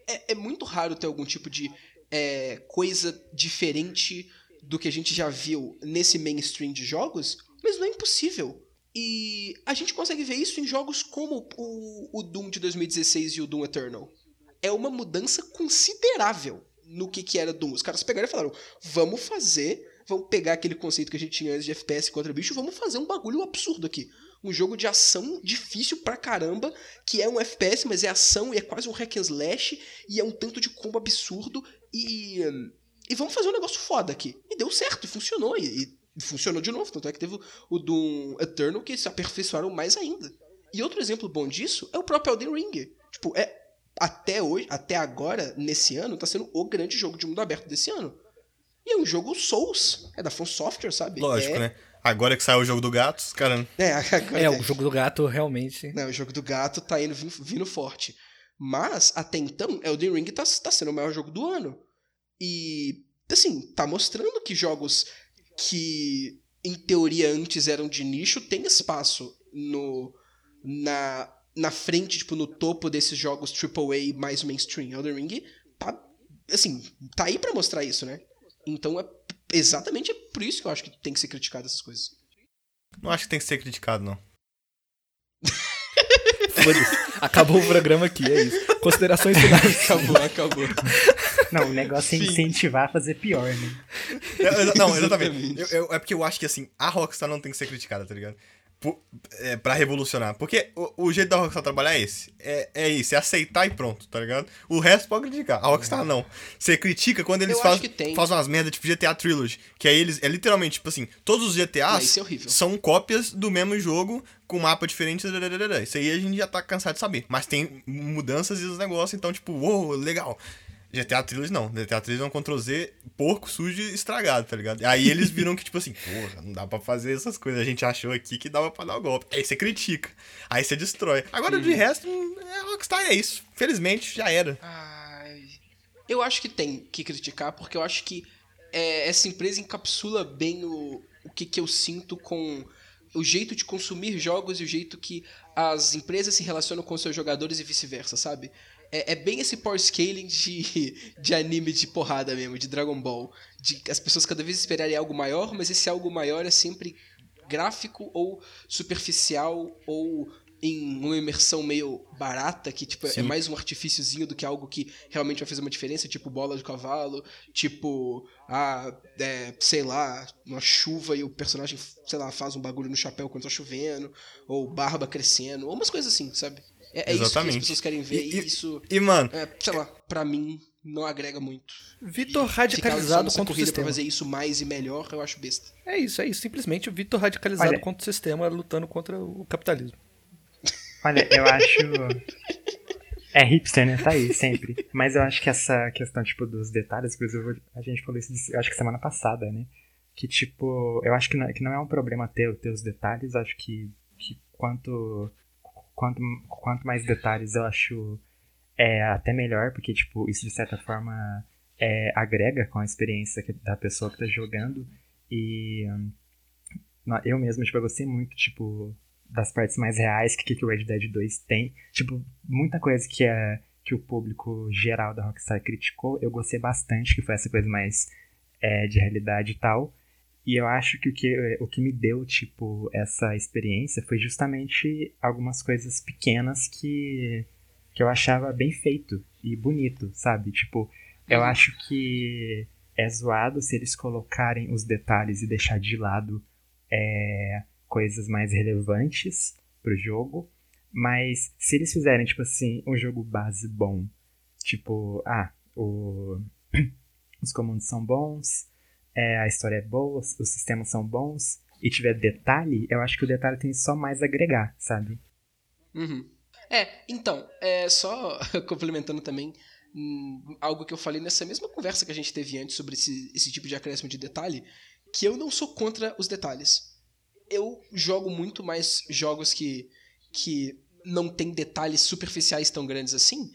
é, é muito raro ter algum tipo de é, coisa diferente do que a gente já viu nesse mainstream de jogos, mas não é impossível. E a gente consegue ver isso em jogos como o, o Doom de 2016 e o Doom Eternal. É uma mudança considerável no que, que era Doom. Os caras pegaram e falaram: vamos fazer, vamos pegar aquele conceito que a gente tinha antes de FPS contra bicho, vamos fazer um bagulho absurdo aqui. Um jogo de ação difícil pra caramba, que é um FPS, mas é ação e é quase um hack and slash, e é um tanto de combo absurdo, e. E vamos fazer um negócio foda aqui. E deu certo, e funcionou, e, e funcionou de novo. Tanto é que teve o Doom Eternal que se aperfeiçoaram mais ainda. E outro exemplo bom disso é o próprio Elden Ring. Tipo, é. Até hoje, até agora, nesse ano, tá sendo o grande jogo de mundo aberto desse ano. E é um jogo Souls. É da From Software, sabe? Lógico, é, né? Agora que saiu o jogo do gato, os caras. É, agora É, o jogo do gato realmente. Não, o jogo do gato tá indo vindo, vindo forte. Mas, até então, Elden Ring tá, tá sendo o maior jogo do ano. E, assim, tá mostrando que jogos que, em teoria, antes eram de nicho, tem espaço no na, na frente, tipo, no topo desses jogos AAA mais mainstream. Elden Ring tá, assim, tá aí pra mostrar isso, né? Então, é exatamente por isso que eu acho que tem que ser criticado essas coisas. Não acho que tem que ser criticado, não. Acabou o programa aqui, é isso. Considerações finais. Acabou, acabou. Não, o negócio é incentivar a fazer pior, né? É, é, Não, exatamente. Exatamente. Eu- eu- é porque eu acho que assim, a Rockstar não tem que ser criticada, tá ligado? Por, é, pra revolucionar. Porque o, o jeito da Rockstar trabalhar é esse. É, é isso, é aceitar e pronto, tá ligado? O resto pode criticar. A Rockstar não. Você critica quando eles faz- fazem umas merdas tipo GTA Trilogy. Que aí eles. É literalmente, tipo assim, todos os GTAs é são cópias do mesmo jogo, com mapa diferente. Isso aí a gente já tá cansado de saber. Mas tem mudanças e os negócios, então, tipo, uou, legal. GTA Trilogy não. GTA Trilogy é um Ctrl-Z porco, sujo e estragado, tá ligado? Aí eles viram que, tipo assim, porra, não dá pra fazer essas coisas. A gente achou aqui que dava pra dar o golpe. Aí você critica. Aí você destrói. Agora, de resto, hum, é Rockstar é isso. Felizmente, já era. Ai, eu acho que tem que criticar, porque eu acho que é, essa empresa encapsula bem o, o que, que eu sinto com o jeito de consumir jogos e o jeito que as empresas se relacionam com seus jogadores e vice-versa, sabe? É, é bem esse power scaling de, de anime de porrada mesmo, de Dragon Ball. De as pessoas cada vez esperarem algo maior, mas esse algo maior é sempre gráfico ou superficial ou em uma imersão meio barata, que tipo, é mais um artifíciozinho do que algo que realmente vai fazer uma diferença, tipo bola de cavalo, tipo, ah, é, sei lá, uma chuva e o personagem, sei lá, faz um bagulho no chapéu quando tá chovendo, ou barba crescendo, ou umas coisas assim, sabe? É, é isso que as Exatamente. pessoas querem ver E- e, isso, E, mano, é, sei lá, pra mim não agrega muito. Vitor radicalizado contra o corrida pra sistema. fazer isso mais e melhor, eu acho besta. É isso, é isso. Simplesmente o Vitor radicalizado Olha- contra o sistema, lutando contra o capitalismo. Olha, eu acho. É hipster, né? Tá aí, sempre. Mas eu acho que essa questão, tipo, dos detalhes, inclusive, a gente falou isso, eu acho que semana passada, né? Que, tipo, eu acho que não, que não é um problema ter, ter os detalhes, acho que, que quanto, quanto, quanto mais detalhes eu acho é até melhor, porque, tipo, isso de certa forma é, agrega com a experiência que- da pessoa que tá jogando. E hum, eu mesmo, tipo, eu gostei muito, tipo, das partes mais reais que, que o Red Dead 2 tem. Tipo, muita coisa que, é, que o público geral da Rockstar criticou, eu gostei bastante, que foi essa coisa mais é, de realidade e tal. E eu acho que o, que o que me deu, tipo, essa experiência foi justamente algumas coisas pequenas que, que eu achava bem feito e bonito, sabe? Tipo, eu Uhum. acho que é zoado se eles colocarem os detalhes e deixar de lado é, coisas mais relevantes pro jogo. Mas se eles fizerem, tipo assim, um jogo base bom, tipo, ah, o... os comandos são bons, é, a história é boa, os sistemas são bons, e tiver detalhe, eu acho que o detalhe tem só mais agregar, sabe? Uhum. É, então, é só complementando também hum, algo que eu falei nessa mesma conversa que a gente teve antes sobre esse, esse tipo de acréscimo de detalhe, que eu não sou contra os detalhes. Eu jogo muito mais jogos que, que não tem detalhes superficiais tão grandes assim,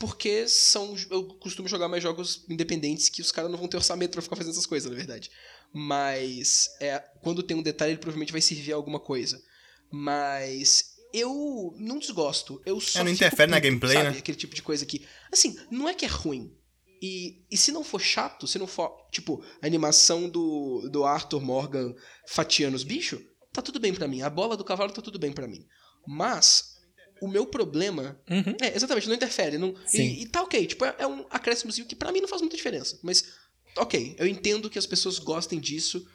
porque são eu costumo jogar mais jogos independentes que os caras não vão ter orçamento pra ficar fazendo essas coisas, na verdade. Mas é, quando tem um detalhe, ele provavelmente vai servir a alguma coisa. Mas eu não desgosto. Eu só É, não interfere na puto, gameplay, sabe? né? Aquele tipo de coisa que. Assim, não é que é ruim. E, e se não for chato, se não for, tipo, a animação do, do Arthur Morgan fatiando os bichos, tá tudo bem pra mim. A bola do cavalo tá tudo bem pra mim. Mas, o meu problema. Uhum. É, exatamente, não interfere. Não, e, e tá ok. Tipo, é, é um acréscimozinho que pra mim não faz muita diferença. Mas, ok, eu entendo que as pessoas gostem disso.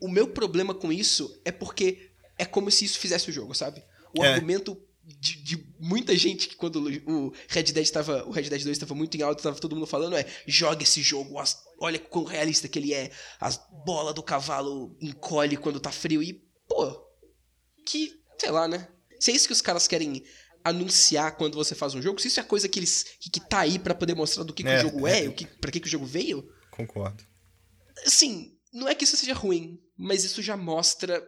O meu problema com isso é porque é como se isso fizesse o jogo, sabe? O É. argumento de, de muita gente que quando o Red Dead tava, o Red Dead 2 estava muito em alta, tava todo mundo falando é, joga esse jogo, as- olha quão realista que ele é, as bola do cavalo encolhe quando tá frio e, pô, que, sei lá, né? Se é isso que os caras querem anunciar quando você faz um jogo, se isso é a coisa que eles que, que tá aí pra poder mostrar do que, que É, o jogo é, é. o que, para que, que o jogo veio, concordo. assim, não é que isso seja ruim, mas isso já mostra.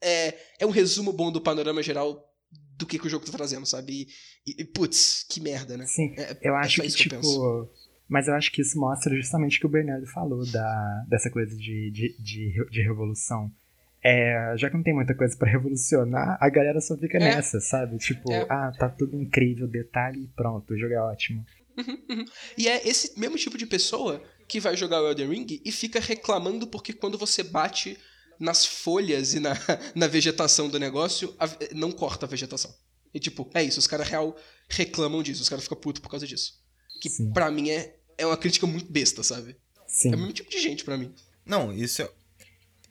É, é um resumo bom do panorama geral do que, que o jogo tá trazendo, sabe? E, e, putz, que merda, né? Sim, É- eu é acho só que, isso que eu tipo. penso. mas eu acho que isso mostra justamente o que o Bernardo falou da, dessa coisa de, de, de, de revolução. É, já que não tem muita coisa pra revolucionar, a galera só fica É. nessa, sabe? Tipo, É. ah, tá tudo incrível, detalhe e pronto, o jogo é ótimo. E é esse mesmo tipo de pessoa que vai jogar o Elden Ring e fica reclamando porque quando você bate nas folhas e na, na vegetação do negócio, a não corta a vegetação. E tipo, é isso, os caras real reclamam disso, os caras ficam putos por causa disso. Que Sim. pra mim é, é uma crítica muito besta, sabe? Sim. É o mesmo tipo de gente pra mim. Não, isso é,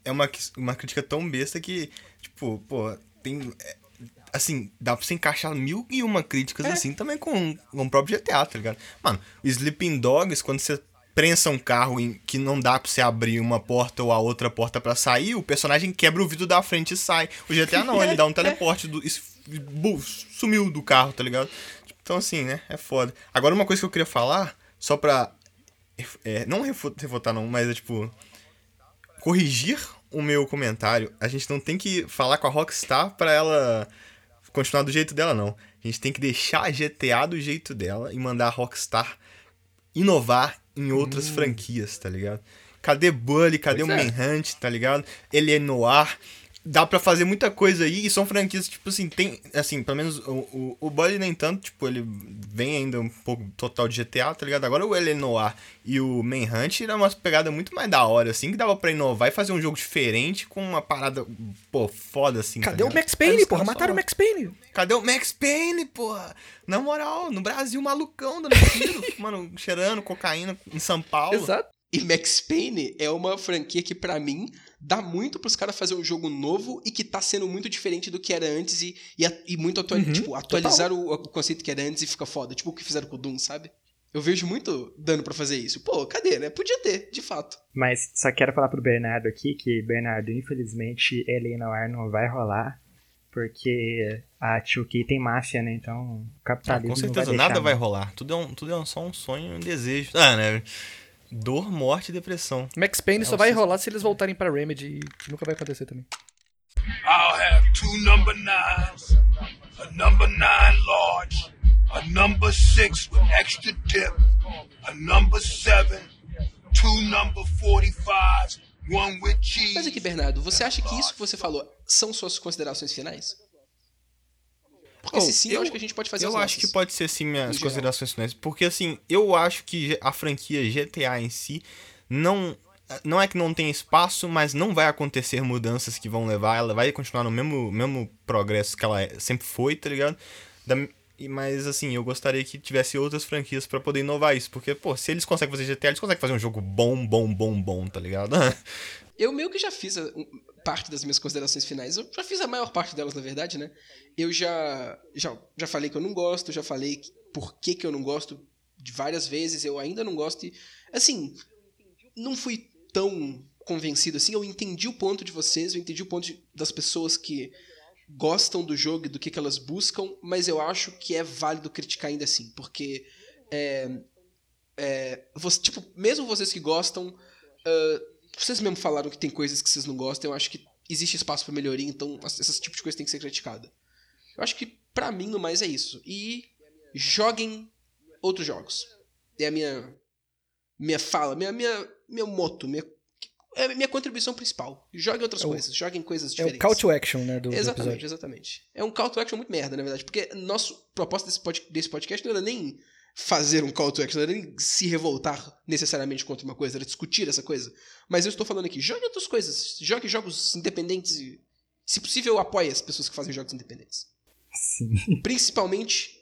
é uma, uma crítica tão besta que, tipo, pô, tem. é, assim, dá pra você encaixar mil e uma críticas É. assim também com, com o próprio GTA, tá ligado? Mano, Sleeping Dogs, quando você prensa um carro em, que não dá pra você abrir uma porta ou a outra porta pra sair, o personagem quebra o vidro da frente e sai. O GTA não, ele dá um teleporte do. sumiu do carro, tá ligado? Então, assim, né? É foda. Agora, uma coisa que eu queria falar, só pra. é, não refu- refutar, não, mas é tipo corrigir o meu comentário. A gente não tem que falar com a Rockstar pra ela continuar do jeito dela, não. A gente tem que deixar a GTA do jeito dela e mandar a Rockstar inovar em outras franquias, tá ligado? Cadê Bully? Cadê Pois o é. Manhunt, tá ligado? Ele é Noir. Dá pra fazer muita coisa aí e são franquias, tipo assim, tem, assim, pelo menos o, o, o Bully nem tanto, tipo, ele vem ainda um pouco total de GTA, tá ligado? Agora o Eleanor e o Manhunt era uma pegada muito mais da hora, assim, que dava pra inovar e fazer um jogo diferente com uma parada, pô, foda, assim, Cadê tá o? Max Payne, porra? Mataram o Max Payne. Cadê o Max Payne, porra? Na moral, no Brasil, malucão dando tiro, mano, cheirando cocaína em São Paulo. Exato. E Max Payne é uma franquia que, pra mim, dá muito pros caras fazer um jogo novo e que tá sendo muito diferente do que era antes e, e, e muito atual, Uhum, tipo, atualizar o, o conceito que era antes e fica foda. Tipo o que fizeram com o Doom, sabe? Eu vejo muito dano pra fazer isso. Pô, cadê, né? Podia ter, de fato. Mas só quero falar pro Bernardo aqui que, Bernardo, infelizmente, Eleanor não vai rolar. Porque a 2K tem máfia, né? Então, o Ah, capitalismo com não certeza, vai deixar, nada vai não. rolar. Tudo é, um, tudo é só um sonho, um desejo. Ah, né? Dor, morte e depressão. Max Payne só É, vai vocês- rolar se eles voltarem pra Remedy, que nunca vai acontecer também. I'll have two number nines, a number nine large, a number six with extra dip, a number seven, two number 45s, one with cheese. Mas aqui, Bernardo, você acha que isso que você falou são suas considerações finais? Porque Oh, se sim, eu, eu- acho que a gente pode fazer Eu acho que pode ser sim minhas considerações finais. Porque assim, eu acho que a franquia GTA em si não. Não é que não tem espaço, mas não vai acontecer mudanças que vão levar. Ela vai continuar no mesmo, mesmo progresso que ela é- sempre foi, tá ligado? Da- mas assim, eu gostaria que tivesse outras franquias pra poder inovar isso. Porque, pô, se eles conseguem fazer GTA, eles conseguem fazer um jogo bom, bom, bom, bom, tá ligado? Eu meio que já fiz parte das minhas considerações finais. Eu já fiz a maior parte delas, na verdade, né? Eu já, já, já falei que eu não gosto, já falei por que, que eu não gosto de várias vezes. Eu ainda não gosto e, assim, não fui tão convencido assim. Eu entendi o ponto de vocês, eu entendi o ponto de- das pessoas que gostam do jogo e do que, que elas buscam, mas eu acho que é válido criticar ainda assim, porque é, é, você- tipo, mesmo vocês que gostam, ah, vocês mesmo falaram que tem coisas que vocês não gostam, eu acho que existe espaço pra melhoria, então esse tipo de coisa tem que ser criticada. Eu acho que pra mim no mais é isso. E joguem outros jogos. É a minha minha fala, minha minha meu moto, minha é a minha contribuição principal. Joguem outras É o- coisas, joguem coisas É diferentes. o call to action, né, do, Exatamente, exatamente. É um call to action muito merda, na verdade, porque nosso propósito desse, pod- desse podcast não era nem fazer um call to action, não era nem se revoltar necessariamente contra uma coisa, era discutir essa coisa. Mas eu estou falando aqui, jogue outras coisas, jogue jogos independentes e, se possível, apoie as pessoas que fazem jogos independentes. Sim. Principalmente,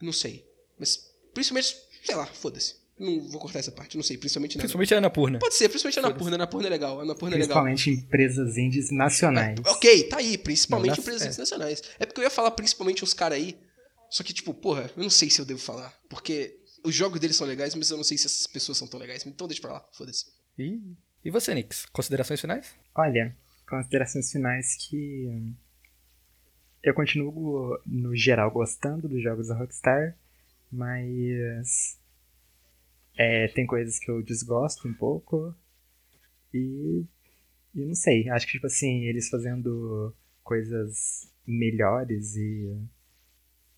não sei, mas principalmente, sei lá, foda-se. Não vou cortar essa parte, não sei, principalmente nada. Principalmente a Anapurna. Pode ser, principalmente a Anapurna, Anapurna é legal, Anapurna é legal. Principalmente empresas indies nacionais. Ok, tá aí, principalmente Não, empresas é. internacionais. É porque eu ia falar principalmente os caras aí, só que, tipo, porra, eu não sei se eu devo falar. Porque os jogos deles são legais, mas eu não sei se essas pessoas são tão legais. Então deixa pra lá, foda-se. E, e você, Nix? Considerações finais? Olha, considerações finais que hum, eu continuo no geral gostando dos jogos da Rockstar, mas é, tem coisas que eu desgosto um pouco e e não sei, acho que tipo assim, eles fazendo coisas melhores e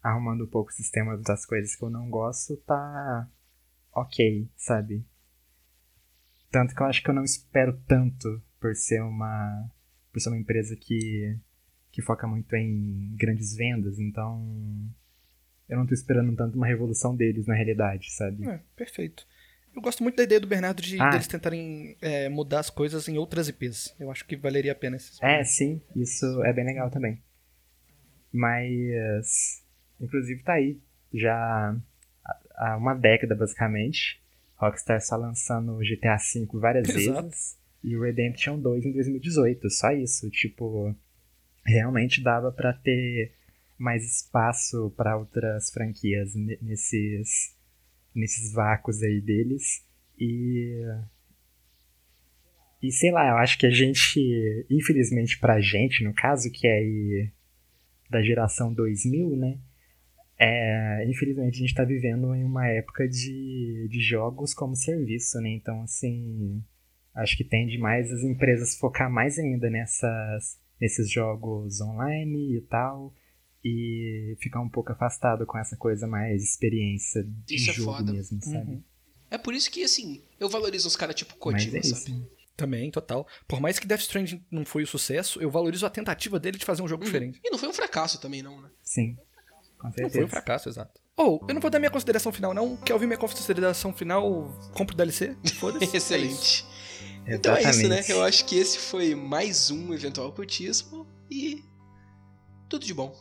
arrumando um pouco o sistema das coisas que eu não gosto, tá ok, sabe? Tanto que eu acho que eu não espero tanto por ser uma, por ser uma empresa que, que foca muito em grandes vendas, então eu não tô esperando tanto uma revolução deles na realidade, sabe? É, perfeito. Eu gosto muito da ideia do Bernardo de Ah. deles tentarem é, mudar as coisas em outras IPs. Eu acho que valeria a pena esse É, sim, isso é bem legal também. Mas, inclusive tá aí, já há uma década basicamente, Rockstar está lançando GTA V várias Exato. vezes e o Redemption 2 em 2018, só isso, tipo, realmente dava pra ter mais espaço pra outras franquias ne- nesses nesses vácuos aí deles e e sei lá, eu acho que a gente, infelizmente pra gente, no caso, que é aí da geração 2000, né? É, infelizmente a gente tá vivendo em uma época de, de jogos como serviço, né? Então, assim, acho que tende mais as empresas focar mais ainda nessas, nesses jogos online e tal. E ficar um pouco afastado com essa coisa mais experiência de Isso é jogo foda. mesmo, sabe? Uhum. É por isso que, assim, eu valorizo uns caras tipo Kojima, é sabe? Também, total. Por mais que Death Stranding não foi o sucesso, eu valorizo a tentativa dele de fazer um jogo diferente. E não foi um fracasso também, não, né? Sim. Com Não certeza. foi um fracasso, exato. Ou, eu não vou dar minha consideração final, não. Quer ouvir minha consideração final? Compre o DLC. Foda-se. É. Excelente. Então é isso, né? Eu acho que esse foi mais um eventual cultismo e tudo de bom.